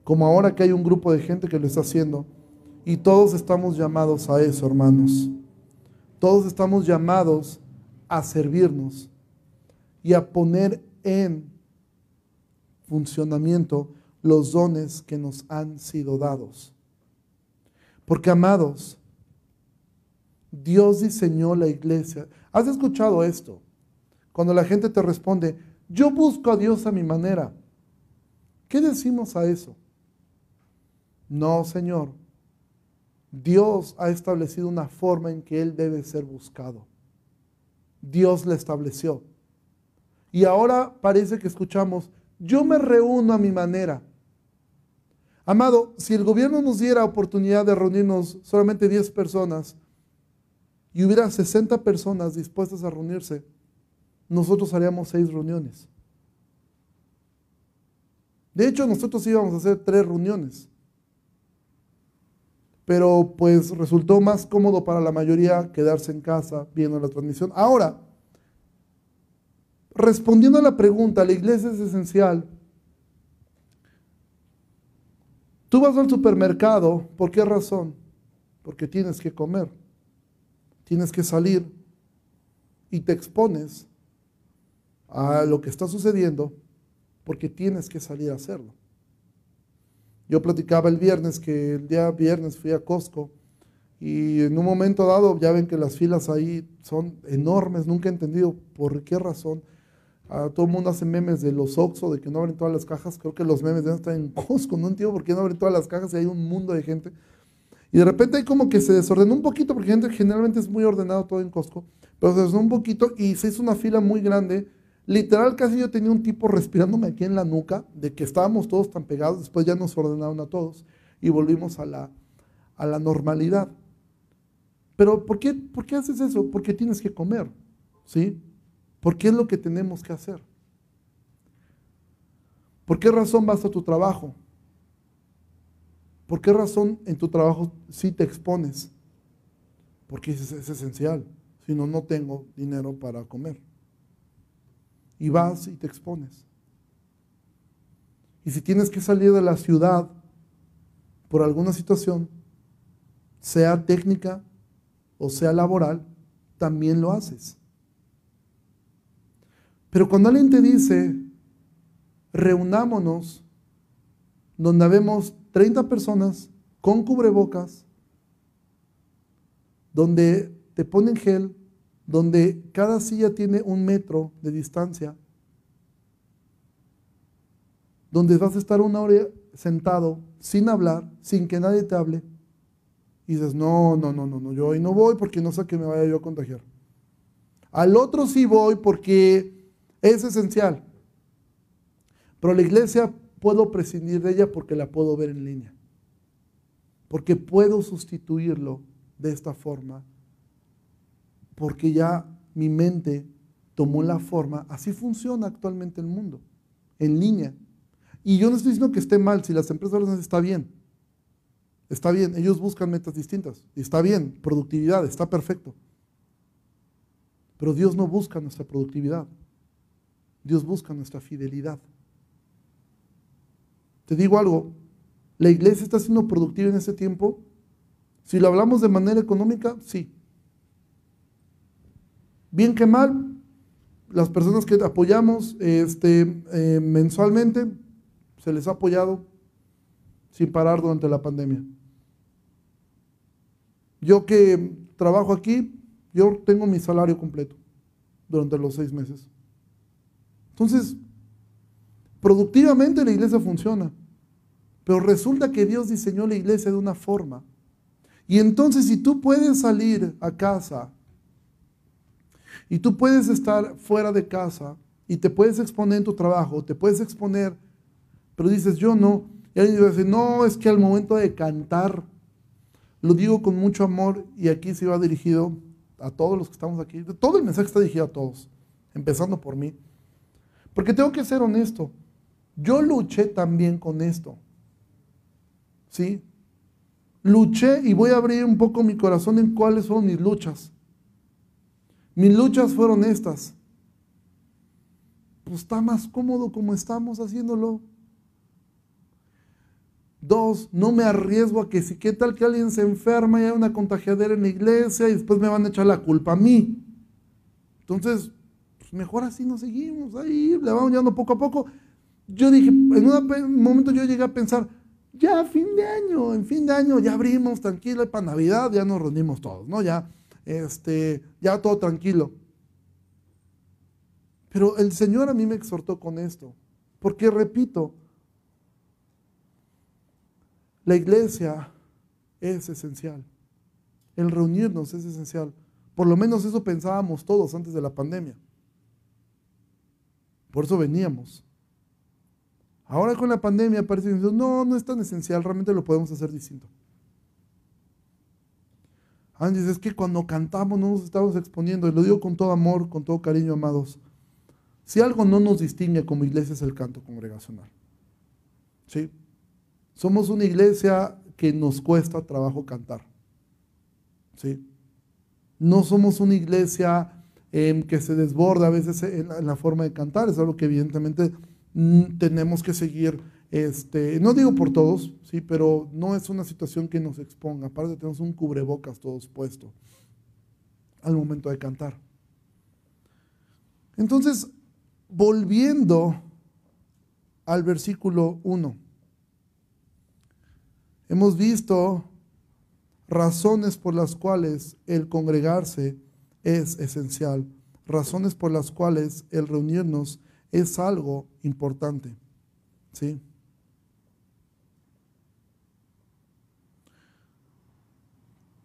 Como ahora que hay un grupo de gente que lo está haciendo. Y todos estamos llamados a eso, hermanos. Todos estamos llamados a servirnos y a poner en funcionamiento los dones que nos han sido dados. Porque, amados, Dios diseñó la iglesia. ¿Has escuchado esto? Cuando la gente te responde, yo busco a Dios a mi manera. ¿Qué decimos a eso? No, Señor. Dios ha establecido una forma en que Él debe ser buscado. Dios la estableció. Y ahora parece que escuchamos, yo me reúno a mi manera. Amado, si el gobierno nos diera oportunidad de reunirnos solamente 10 personas y hubiera 60 personas dispuestas a reunirse, nosotros haríamos 6 reuniones. De hecho, nosotros íbamos a hacer 3 reuniones. Pero pues resultó más cómodo para la mayoría quedarse en casa viendo la transmisión. Ahora, respondiendo a la pregunta, ¿la iglesia es esencial? Tú vas al supermercado, ¿por qué razón? Porque tienes que comer, tienes que salir y te expones a lo que está sucediendo porque tienes que salir a hacerlo. Yo platicaba el viernes que el día viernes fui a Costco y en un momento dado ya ven que las filas ahí son enormes, nunca he entendido por qué razón. Todo el mundo hace memes de los Oxxo, de que no abren todas las cajas. Creo que los memes deben estar en Costco, no entiendo por qué no abren todas las cajas y hay un mundo de gente. Y de repente hay como que se desordenó un poquito, porque generalmente es muy ordenado todo en Costco, pero se desordenó un poquito y se hizo una fila muy grande. Literal, casi yo tenía un tipo respirándome aquí en la nuca, de que estábamos todos tan pegados, después ya nos ordenaron a todos y volvimos a la, a la normalidad. Pero ¿por qué, ¿por qué haces eso? Porque tienes que comer, ¿sí? Porque es lo que tenemos que hacer. ¿Por qué razón vas a tu trabajo? ¿Por qué razón en tu trabajo sí te expones? Porque es esencial. Si no, no tengo dinero para comer. Y vas y te expones. Y si tienes que salir de la ciudad por alguna situación, sea técnica o sea laboral, también lo haces. Pero cuando alguien te dice, reunámonos donde vemos 30 personas con cubrebocas, donde te ponen gel, donde cada silla tiene un metro de distancia, donde vas a estar una hora sentado sin hablar, sin que nadie te hable, y dices, no, no, no, no, no, yo hoy no voy porque no sé que me vaya yo a contagiar. Al otro sí voy porque es esencial. Pero la iglesia puedo prescindir de ella porque la puedo ver en línea. Porque puedo sustituirlo de esta forma. Porque ya mi mente tomó la forma. Así funciona actualmente el mundo. En línea. Y yo no estoy diciendo que esté mal. Si las empresas lo está bien. Está bien. Ellos buscan metas distintas. Está bien. Productividad. Está perfecto. Pero Dios no busca nuestra productividad. Dios busca nuestra fidelidad. Te digo algo, ¿la iglesia está siendo productiva en ese tiempo? Si lo hablamos de manera económica, sí. Bien que mal, las personas que apoyamos este, eh, mensualmente, se les ha apoyado sin parar durante la pandemia. Yo que trabajo aquí, yo tengo mi salario completo durante los seis meses. Entonces, productivamente la iglesia funciona. Pero resulta que Dios diseñó la iglesia de una forma. Y entonces si tú puedes salir a casa y tú puedes estar fuera de casa y te puedes exponer en tu trabajo, te puedes exponer, pero dices, yo no. Y alguien dice, no, es que al momento de cantar, lo digo con mucho amor y aquí se va dirigido a todos los que estamos aquí. Todo el mensaje está dirigido a todos, empezando por mí. Porque tengo que ser honesto. Yo luché también con esto. ¿sí? Luché y voy a abrir un poco mi corazón en cuáles fueron mis luchas. Mis luchas fueron estas. Pues está más cómodo como estamos haciéndolo. Dos, no me arriesgo a que si qué tal que alguien se enferma y hay una contagiadera en la iglesia y después me van a echar la culpa a mí. Entonces, pues mejor así nos seguimos ahí, le vamos llevando poco a poco. Yo dije, en un momento yo llegué a pensar, ya fin de año, en fin de año ya abrimos tranquilo y para Navidad ya nos reunimos todos, ¿no? Ya, este, ya todo tranquilo. Pero el Señor a mí me exhortó con esto, porque repito, la iglesia es esencial, el reunirnos es esencial. Por lo menos eso pensábamos todos antes de la pandemia. Por eso veníamos. Ahora con la pandemia parece que no, no es tan esencial, realmente lo podemos hacer distinto. Antes es que cuando cantamos no nos estamos exponiendo, y lo digo con todo amor, con todo cariño, amados. Si algo no nos distingue como iglesia es el canto congregacional. ¿Sí? Somos una iglesia que nos cuesta trabajo cantar. ¿Sí? No somos una iglesia em, que se desborda a veces en la forma de cantar, es algo que evidentemente Mm, tenemos que seguir, este, no digo por todos, sí, pero no es una situación que nos exponga. Aparte tenemos un cubrebocas todos puesto al momento de cantar. Entonces, volviendo al versículo 1, hemos visto razones por las cuales el congregarse es esencial, razones por las cuales el reunirnos es algo importante. ¿Sí?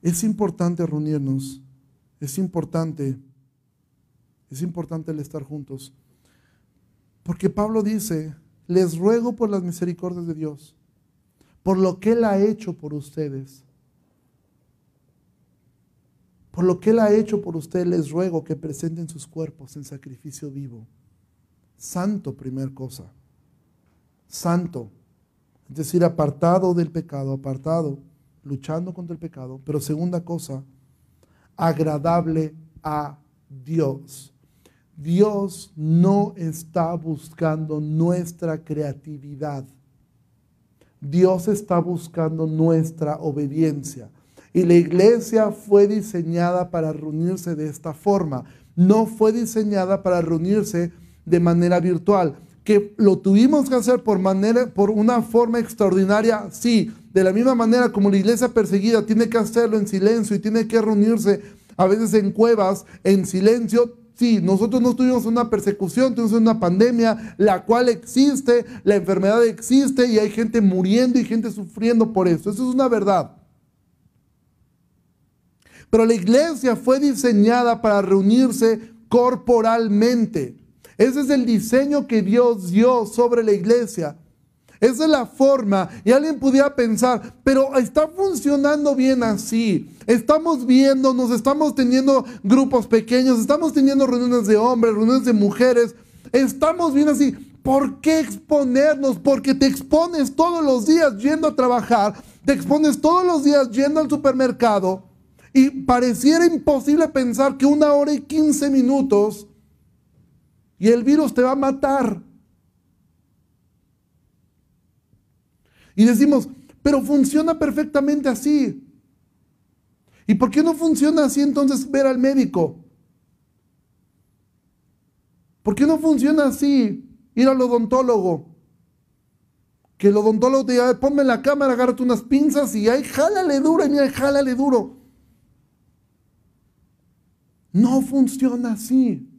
Es importante reunirnos, es importante, es importante el estar juntos. Porque Pablo dice, les ruego por las misericordias de Dios, por lo que Él ha hecho por ustedes. Por lo que Él ha hecho por ustedes, les ruego que presenten sus cuerpos en sacrificio vivo. Santo, primer cosa. Santo. Es decir, apartado del pecado, apartado luchando contra el pecado, pero segunda cosa, agradable a Dios. Dios no está buscando nuestra creatividad. Dios está buscando nuestra obediencia. Y la iglesia fue diseñada para reunirse de esta forma. No fue diseñada para reunirse de manera virtual. Que lo tuvimos que hacer por, manera, por una forma extraordinaria, sí, de la misma manera como la iglesia perseguida tiene que hacerlo en silencio y tiene que reunirse a veces en cuevas, en silencio, Sí, nosotros no tuvimos una persecución, tuvimos una pandemia, la cual existe, la enfermedad existe y hay gente muriendo y gente sufriendo por eso. Eso es una verdad. Pero la iglesia fue diseñada para reunirse corporalmente. Ese es el diseño que Dios dio sobre la iglesia. Esa es la forma. Y alguien pudiera pensar, pero está funcionando bien así. Estamos viendo, nos estamos teniendo grupos pequeños, estamos teniendo reuniones de hombres, reuniones de mujeres. Estamos bien así. ¿Por qué exponernos? Porque te expones todos los días yendo a trabajar, te expones todos los días yendo al supermercado y pareciera imposible pensar que una hora y quince minutos y el virus te va a matar. Y decimos, pero funciona perfectamente así. ¿Y por qué no funciona así entonces ver al médico? ¿Por qué no funciona así ir al odontólogo? Que el odontólogo te diga, ponme la cámara, agárrate unas pinzas y ahí jálale duro, y mira, jálale duro. No funciona así.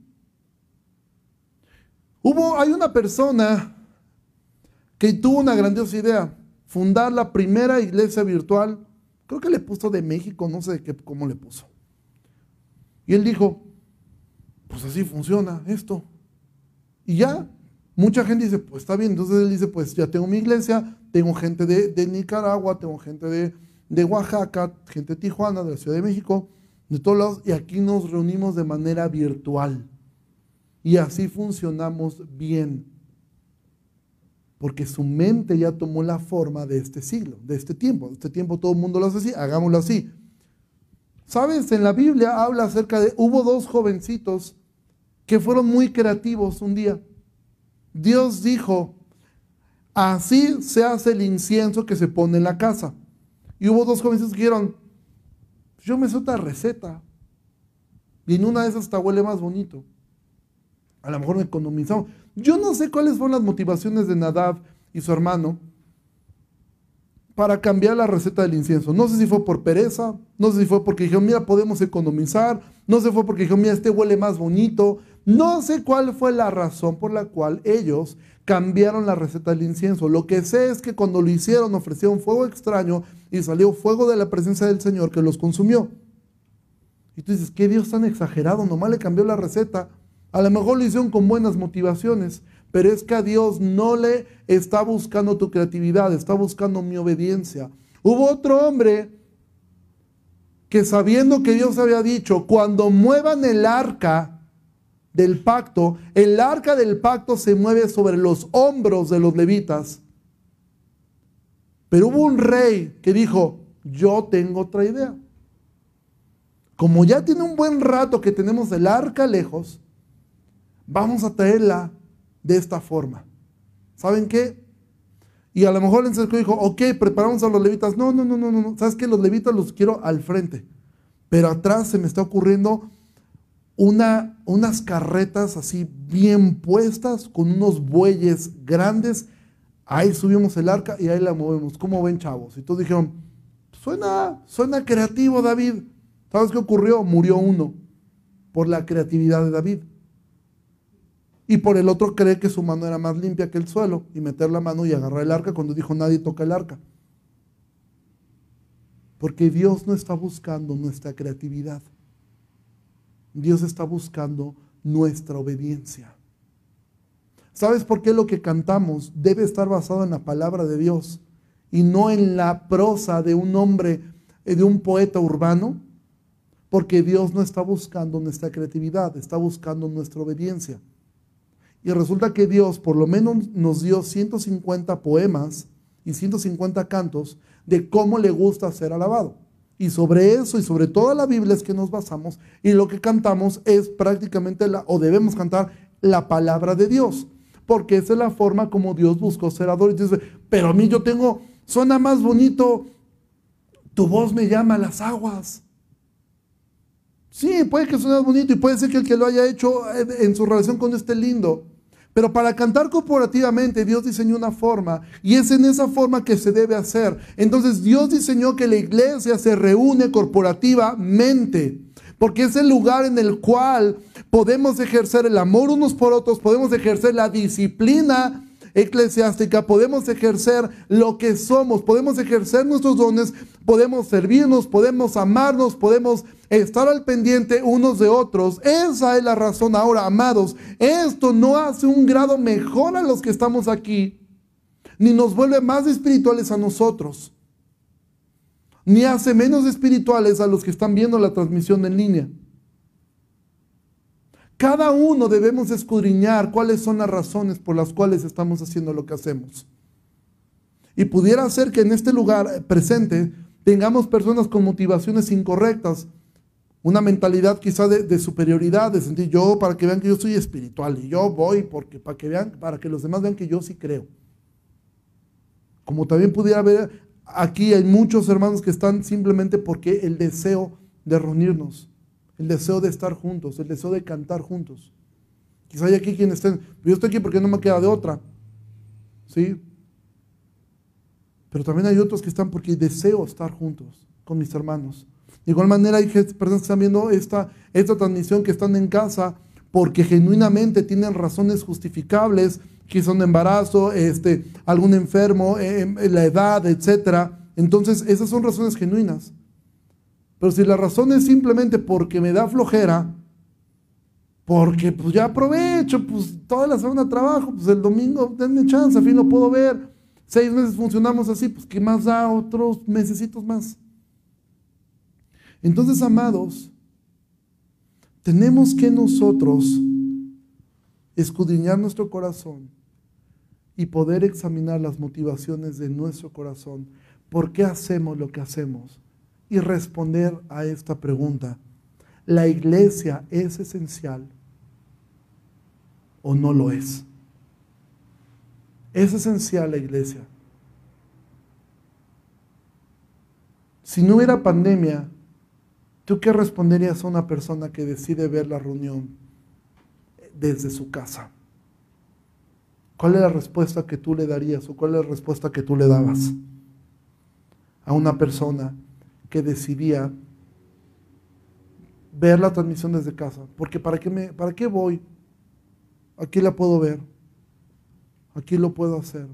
Hubo, hay una persona que tuvo una grandiosa idea fundar la primera iglesia virtual. Creo que le puso de México, no sé qué, cómo le puso. Y él dijo, pues así funciona esto. Y ya, mucha gente dice, pues está bien. Entonces él dice, pues ya tengo mi iglesia, tengo gente de, Nicaragua, tengo gente de, de, Oaxaca, gente de Tijuana, de la Ciudad de México, de todos lados, y aquí nos reunimos de manera virtual. Y así funcionamos bien porque su mente ya tomó la forma de este siglo, de este tiempo. Este tiempo todo el mundo lo hace así, hagámoslo así. ¿Sabes? En la Biblia habla acerca de, hubo dos jovencitos que fueron muy creativos un día. Dios dijo, así se hace el incienso que se pone en la casa. Y hubo dos jovencitos que dijeron, yo me sé otra receta. Y en una de esas hasta huele más bonito. A lo mejor me economizamos. Yo no sé cuáles fueron las motivaciones de Nadab y su hermano para cambiar la receta del incienso. No sé si fue por pereza, no sé si fue porque dijeron, mira, podemos economizar, no sé si fue porque dijeron, mira, este huele más bonito. No sé cuál fue la razón por la cual ellos cambiaron la receta del incienso. Lo que sé es que cuando lo hicieron ofrecieron fuego extraño y salió fuego de la presencia del Señor que los consumió. Y tú dices, ¿qué Dios tan exagerado? Nomás le cambió la receta. A lo mejor lo hicieron con buenas motivaciones, pero es que a Dios no le está buscando tu creatividad, está buscando mi obediencia. Hubo otro hombre que sabiendo que Dios había dicho, cuando muevan el arca del pacto, el arca del pacto se mueve sobre los hombros de los levitas. Pero hubo un rey que dijo, yo tengo otra idea. Como ya tiene un buen rato que tenemos el arca lejos, vamos a traerla de esta forma. ¿Saben qué? Y a lo mejor el dijo, ok, preparamos a los levitas. No, no, no, no, no. ¿Sabes qué? Los levitas los quiero al frente. Pero atrás se me está ocurriendo una, unas carretas así bien puestas con unos bueyes grandes. Ahí subimos el arca y ahí la movemos. ¿Cómo ven, chavos? Y todos dijeron, suena, suena creativo, David. ¿Sabes qué ocurrió? Murió uno por la creatividad de David. Y por el otro cree que su mano era más limpia que el suelo y meter la mano y agarrar el arca cuando dijo nadie toca el arca. Porque Dios no está buscando nuestra creatividad. Dios está buscando nuestra obediencia. ¿Sabes por qué lo que cantamos debe estar basado en la palabra de Dios y no en la prosa de un hombre, de un poeta urbano? Porque Dios no está buscando nuestra creatividad, está buscando nuestra obediencia. Y resulta que Dios por lo menos nos dio 150 poemas y 150 cantos de cómo le gusta ser alabado. Y sobre eso y sobre toda la Biblia es que nos basamos y lo que cantamos es prácticamente la, o debemos cantar la palabra de Dios, porque esa es la forma como Dios buscó ser adorado. Y dice, pero a mí yo tengo, suena más bonito, tu voz me llama a las aguas. Sí, puede que suene bonito y puede ser que el que lo haya hecho en su relación con este lindo. Pero para cantar corporativamente Dios diseñó una forma y es en esa forma que se debe hacer. Entonces Dios diseñó que la iglesia se reúne corporativamente porque es el lugar en el cual podemos ejercer el amor unos por otros, podemos ejercer la disciplina eclesiástica, podemos ejercer lo que somos, podemos ejercer nuestros dones, podemos servirnos, podemos amarnos, podemos estar al pendiente unos de otros. Esa es la razón ahora, amados. Esto no hace un grado mejor a los que estamos aquí, ni nos vuelve más espirituales a nosotros, ni hace menos espirituales a los que están viendo la transmisión en línea. Cada uno debemos escudriñar cuáles son las razones por las cuales estamos haciendo lo que hacemos. Y pudiera ser que en este lugar presente tengamos personas con motivaciones incorrectas, una mentalidad quizá de, superioridad, de sentir yo para que vean que yo soy espiritual y yo voy porque para que vean, para que los demás vean que yo sí creo. Como también pudiera haber aquí hay muchos hermanos que están simplemente porque el deseo de reunirnos el deseo de estar juntos, el deseo de cantar juntos. Quizá hay aquí quienes estén, yo estoy aquí porque no me queda de otra. ¿Sí? Pero también hay otros que están porque deseo estar juntos con mis hermanos. De igual manera hay personas que están viendo esta, esta transmisión que están en casa porque genuinamente tienen razones justificables, quizá un embarazo, este, algún enfermo, eh, la edad, etc. Entonces, esas son razones genuinas. Pero si la razón es simplemente porque me da flojera, porque pues ya aprovecho, pues toda la semana trabajo, pues el domingo denme chance, a fin lo puedo ver. Seis meses funcionamos así, pues ¿qué más da otros mesecitos más? Entonces, amados, tenemos que nosotros escudriñar nuestro corazón y poder examinar las motivaciones de nuestro corazón. ¿Por qué hacemos lo que hacemos? Y responder a esta pregunta. ¿La iglesia es esencial o no lo es? Es esencial la iglesia. Si no hubiera pandemia, ¿tú qué responderías a una persona que decide ver la reunión desde su casa? ¿Cuál es la respuesta que tú le darías o cuál es la respuesta que tú le dabas a una persona que decidía ver la transmisión desde casa. Porque ¿para qué, me, ¿para qué voy? Aquí la puedo ver. Aquí lo puedo hacer.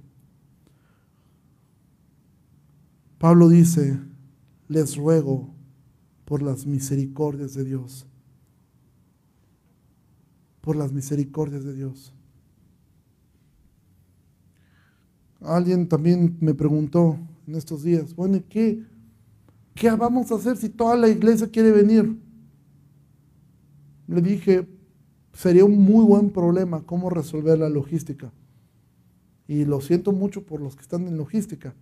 Pablo dice, les ruego por las misericordias de Dios. Por las misericordias de Dios. Alguien también me preguntó en estos días, bueno, ¿qué? ¿Qué vamos a hacer si toda la iglesia quiere venir? Le dije, sería un muy buen problema cómo resolver la logística. Y lo siento mucho por los que están en logística.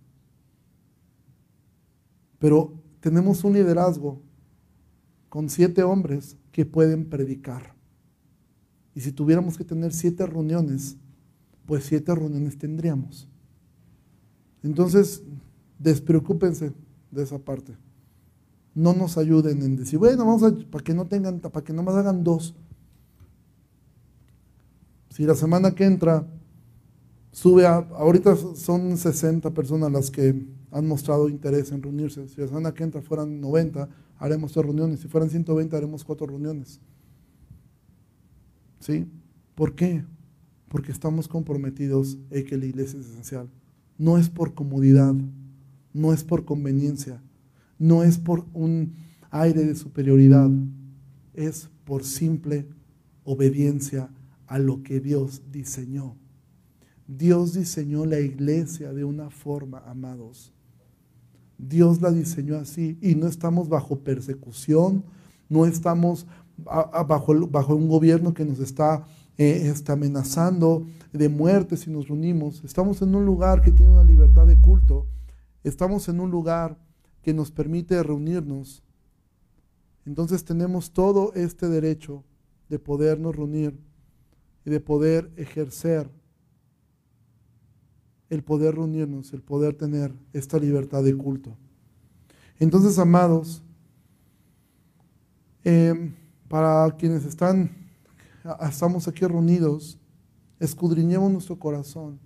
Pero tenemos un liderazgo con siete hombres que pueden predicar. Y si tuviéramos que tener siete reuniones, pues siete reuniones tendríamos. Entonces, despreocúpense de esa parte. no nos ayuden en decir, bueno, vamos a, para que no tengan, para que nomás hagan dos. Si la semana que entra sube a, ahorita son 60 personas las que han mostrado interés en reunirse. Si la semana que entra fueran 90, haremos tres reuniones. Si fueran 120, haremos cuatro reuniones. ¿Sí? ¿Por qué? Porque estamos comprometidos en que la iglesia es esencial. No es por comodidad, no es por conveniencia, no es por un aire de superioridad, es por simple obediencia a lo que Dios diseñó. Dios diseñó la iglesia de una forma, amados. Dios la diseñó así y no estamos bajo persecución, no estamos bajo, un gobierno que nos está, eh, está amenazando de muerte si nos reunimos. Estamos en un lugar que tiene una libertad de culto. Estamos en un lugar que nos permite reunirnos. Entonces tenemos todo este derecho de podernos reunir y de poder ejercer el poder reunirnos, el poder tener esta libertad de culto. Entonces, amados, em, para quienes están, estamos aquí reunidos, escudriñemos nuestro corazón.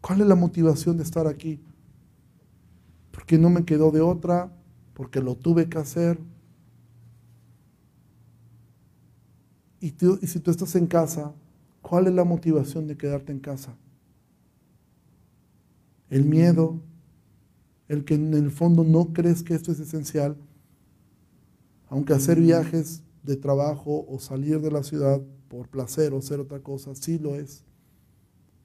¿Cuál es la motivación de estar aquí? Porque no me quedó de otra, porque lo tuve que hacer. Y, y si tú estás en casa, ¿cuál es la motivación de quedarte en casa? el miedo, el que en el fondo no crees que esto es esencial, aunque hacer viajes de trabajo o salir de la ciudad por placer o hacer otra cosa, sí lo es.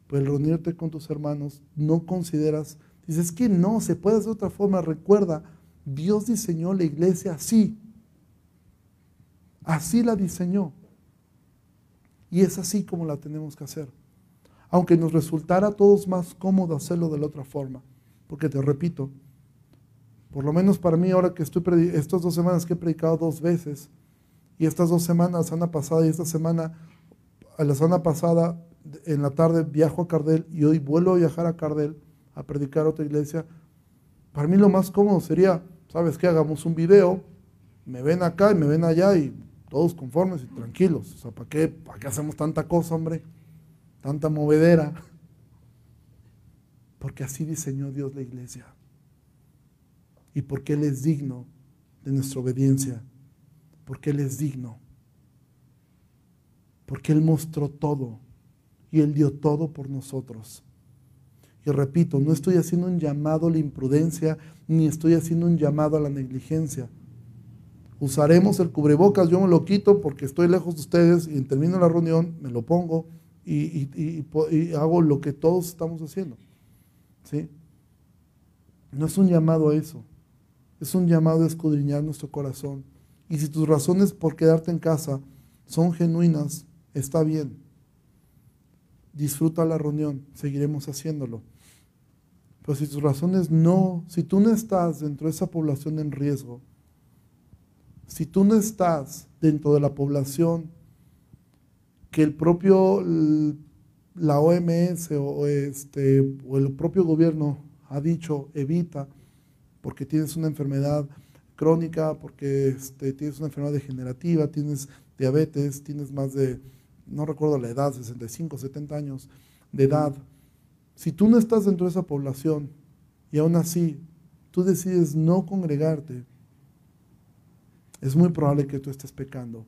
Pues reunirte con tus hermanos no consideras, dices que no, se puede hacer de otra forma. Recuerda, Dios diseñó la iglesia así. Así la diseñó. Y es así como la tenemos que hacer aunque nos resultara a todos más cómodo hacerlo de la otra forma. Porque te repito, por lo menos para mí ahora que estoy, estas dos semanas que he predicado dos veces, y estas dos semanas, semana pasada y esta semana, la semana pasada en la tarde viajo a Cardel y hoy vuelvo a viajar a Cardel a predicar a otra iglesia, para mí lo más cómodo sería, ¿sabes qué? Hagamos un video, me ven acá y me ven allá y todos conformes y tranquilos. O sea, ¿para qué, ¿para qué hacemos tanta cosa, hombre? tanta movedera, porque así diseñó Dios la iglesia y porque Él es digno de nuestra obediencia, porque Él es digno, porque Él mostró todo y Él dio todo por nosotros. Y repito, no estoy haciendo un llamado a la imprudencia, ni estoy haciendo un llamado a la negligencia. Usaremos el cubrebocas, yo me lo quito porque estoy lejos de ustedes y termino la reunión, me lo pongo y, hago lo que todos estamos haciendo. ¿sí? No es un llamado a eso, es un llamado a escudriñar nuestro corazón. Y si tus razones por quedarte en casa son genuinas, está bien. Disfruta la reunión, seguiremos haciéndolo. Pero si tus razones no, si tú no estás dentro de esa población en riesgo, si tú no estás dentro de la población que el propio, la OMS o, este, o el propio gobierno ha dicho evita porque tienes una enfermedad crónica, porque este, tienes una enfermedad degenerativa, tienes diabetes, tienes más de, no recuerdo la edad, 65, 70 años de edad. Si tú no estás dentro de esa población y aún así tú decides no congregarte, es muy probable que tú estés pecando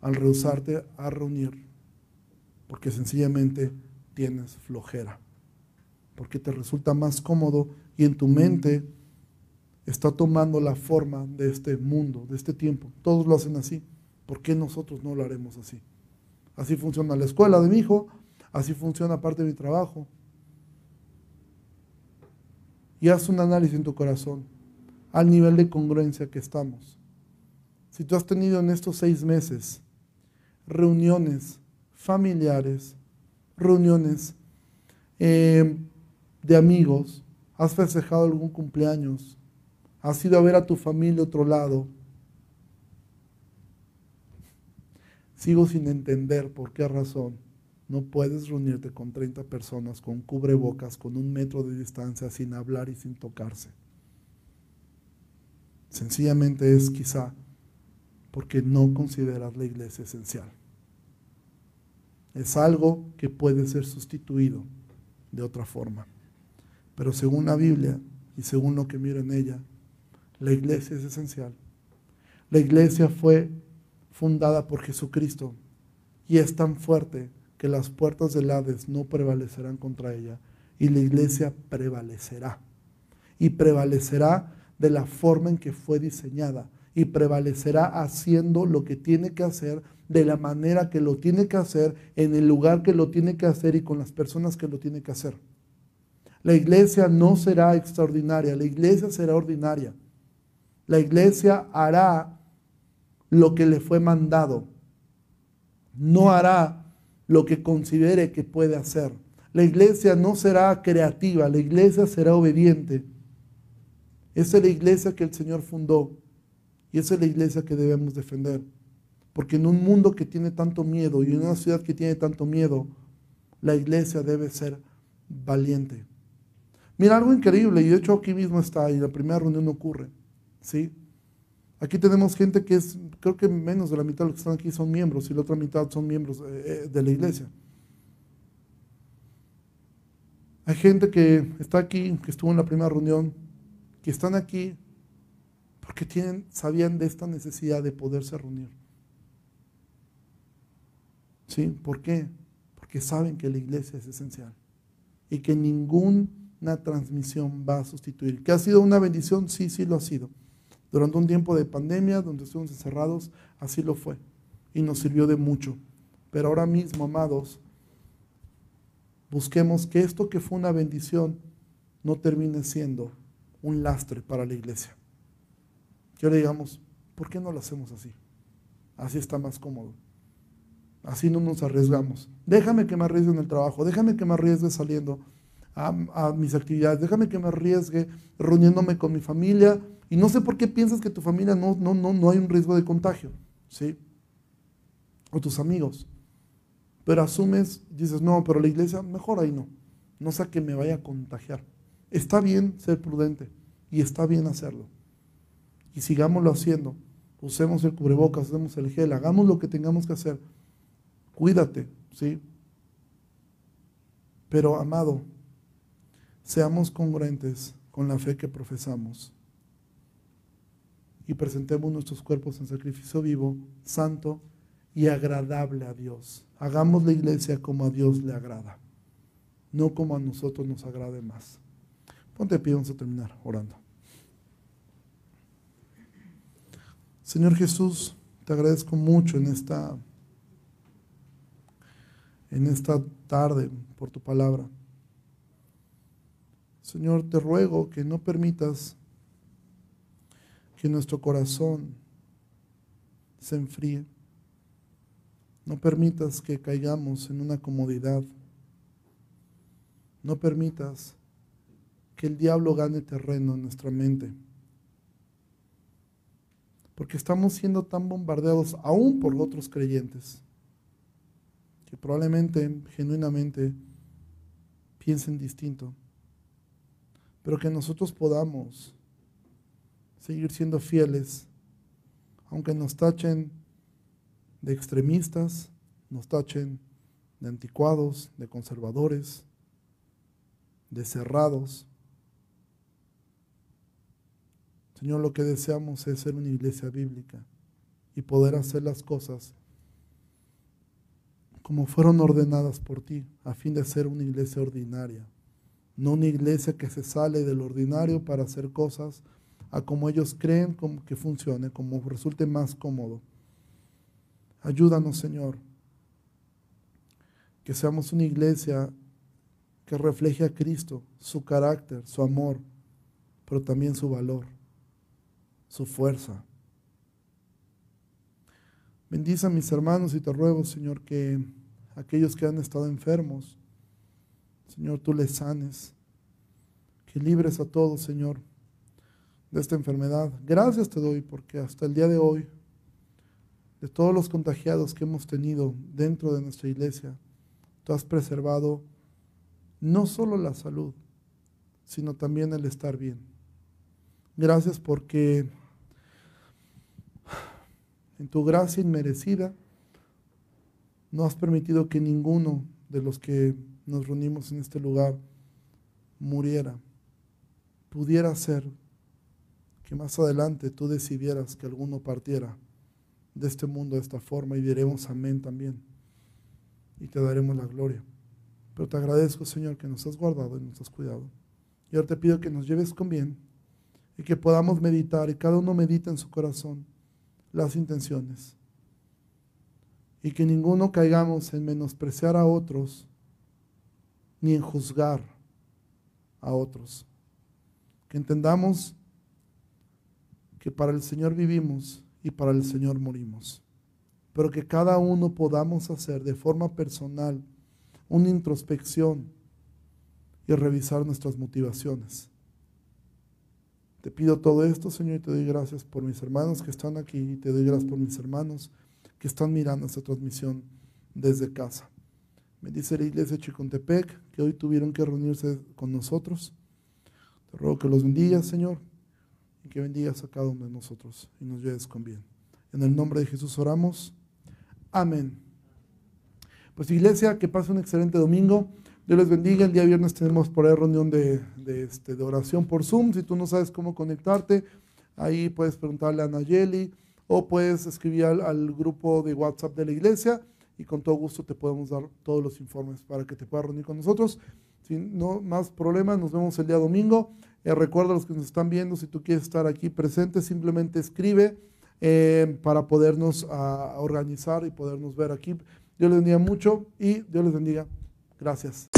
al rehusarte a reunir, porque sencillamente tienes flojera, porque te resulta más cómodo y en tu mente está tomando la forma de este mundo, de este tiempo. Todos lo hacen así. ¿Por qué nosotros no lo haremos así? Así funciona la escuela de mi hijo, así funciona parte de mi trabajo. Y haz un análisis en tu corazón al nivel de congruencia que estamos. Si tú has tenido en estos seis meses reuniones familiares, reuniones eh, de amigos, has festejado algún cumpleaños, has ido a ver a tu familia otro lado. Sigo sin entender por qué razón no puedes reunirte con 30 personas con cubrebocas, con un metro de distancia, sin hablar y sin tocarse. Sencillamente es quizá porque no consideras la iglesia esencial. Es algo que puede ser sustituido de otra forma. Pero según la Biblia y según lo que miro en ella, la iglesia es esencial. La iglesia fue fundada por Jesucristo y es tan fuerte que las puertas del Hades no prevalecerán contra ella y la iglesia prevalecerá. Y prevalecerá de la forma en que fue diseñada y prevalecerá haciendo lo que tiene que hacer de la manera que lo tiene que hacer, en el lugar que lo tiene que hacer y con las personas que lo tiene que hacer. La iglesia no será extraordinaria, la iglesia será ordinaria. La iglesia hará lo que le fue mandado. No hará lo que considere que puede hacer. La iglesia no será creativa, la iglesia será obediente. Esa es la iglesia que el Señor fundó y esa es la iglesia que debemos defender. Porque en un mundo que tiene tanto miedo y en una ciudad que tiene tanto miedo, la iglesia debe ser valiente. Mira, algo increíble, y de hecho aquí mismo está, y la primera reunión ocurre, ¿sí? Aquí tenemos gente que es, creo que menos de la mitad de los que están aquí son miembros, y la otra mitad son miembros eh, eh, de la iglesia. Hay gente que está aquí, que estuvo en la primera reunión, que están aquí porque tienen, sabían de esta necesidad de poderse reunir. ¿Sí? ¿Por qué? Porque saben que la iglesia es esencial y que ninguna transmisión va a sustituir. ¿Que ha sido una bendición? Sí, sí lo ha sido. Durante un tiempo de pandemia, donde estuvimos encerrados, así lo fue y nos sirvió de mucho. Pero ahora mismo, amados, busquemos que esto que fue una bendición no termine siendo un lastre para la iglesia. Que ahora digamos, ¿por qué no lo hacemos así? Así está más cómodo. Así no nos arriesgamos. Déjame que me arriesgue en el trabajo, déjame que me arriesgue saliendo a, mis actividades, déjame que me arriesgue reuniéndome con mi familia. Y no sé por qué piensas que tu familia no, no, no, no hay un riesgo de contagio, ¿sí? O tus amigos. Pero asumes, dices, no, pero la iglesia, mejor ahí no. No sé que me vaya a contagiar. Está bien ser prudente y está bien hacerlo. Y sigámoslo haciendo. Usemos el cubrebocas, usemos el gel, hagamos lo que tengamos que hacer cuídate, ¿sí? Pero amado, seamos congruentes con la fe que profesamos y presentemos nuestros cuerpos en sacrificio vivo, santo y agradable a Dios. Hagamos la iglesia como a Dios le agrada, no como a nosotros nos agrade más. Ponte pie, vamos a terminar orando. Señor Jesús, te agradezco mucho en esta en esta tarde por tu palabra. Señor, te ruego que no permitas que nuestro corazón se enfríe. No permitas que caigamos en una comodidad. No permitas que el diablo gane terreno en nuestra mente. Porque estamos siendo tan bombardeados aún por otros creyentes que probablemente, genuinamente, piensen distinto, pero que nosotros podamos seguir siendo fieles, aunque nos tachen de extremistas, nos tachen de anticuados, de conservadores, de cerrados. Señor, lo que deseamos es ser una iglesia bíblica y poder hacer las cosas como fueron ordenadas por ti, a fin de ser una iglesia ordinaria, no una iglesia que se sale del ordinario para hacer cosas a como ellos creen que funcione, como resulte más cómodo. Ayúdanos, Señor, que seamos una iglesia que refleje a Cristo, su carácter, su amor, pero también su valor, su fuerza. Bendice a mis hermanos y te ruego, Señor, que aquellos que han estado enfermos. Señor, tú les sanes, que libres a todos, Señor, de esta enfermedad. Gracias te doy porque hasta el día de hoy, de todos los contagiados que hemos tenido dentro de nuestra iglesia, tú has preservado no solo la salud, sino también el estar bien. Gracias porque En tu gracia inmerecida, no has permitido que ninguno de los que nos reunimos en este lugar muriera. Pudiera ser que más adelante tú decidieras que alguno partiera de este mundo de esta forma y diremos amén también. Y te daremos la gloria. Pero te agradezco, Señor, que nos has guardado y nos has cuidado. Y ahora te pido que nos lleves con bien y que podamos meditar y cada uno medita en su corazón las intenciones. Y que ninguno caigamos en menospreciar a otros ni en juzgar a otros. Que entendamos que para el Señor vivimos y para el Señor morimos. Pero que cada uno podamos hacer de forma personal una introspección y revisar nuestras motivaciones. Te pido todo esto, Señor, y te doy gracias por mis hermanos que están aquí y te doy gracias por mis hermanos que están mirando esta transmisión desde casa. Me dice la iglesia de Chicontepec que hoy tuvieron que reunirse con nosotros. Te ruego que los bendigas, Señor, y que bendigas a cada uno de nosotros y nos lleves con bien. En el nombre de Jesús oramos. Amén. Pues iglesia, que pase un excelente domingo. Dios les bendiga. El día viernes tenemos por ahí reunión de, este, de oración por Zoom. Si tú no sabes cómo conectarte, ahí puedes preguntarle a Nayeli o puedes escribir al, grupo de WhatsApp de la iglesia y con todo gusto te podemos dar todos los informes para que te puedas reunir con nosotros. Sin no más problemas, nos vemos el día domingo. Eh, recuerda a los que nos están viendo, si tú quieres estar aquí presente, simplemente escribe eh, para podernos ah, organizar y podernos ver aquí. Dios les bendiga mucho y Dios les bendiga. Gracias.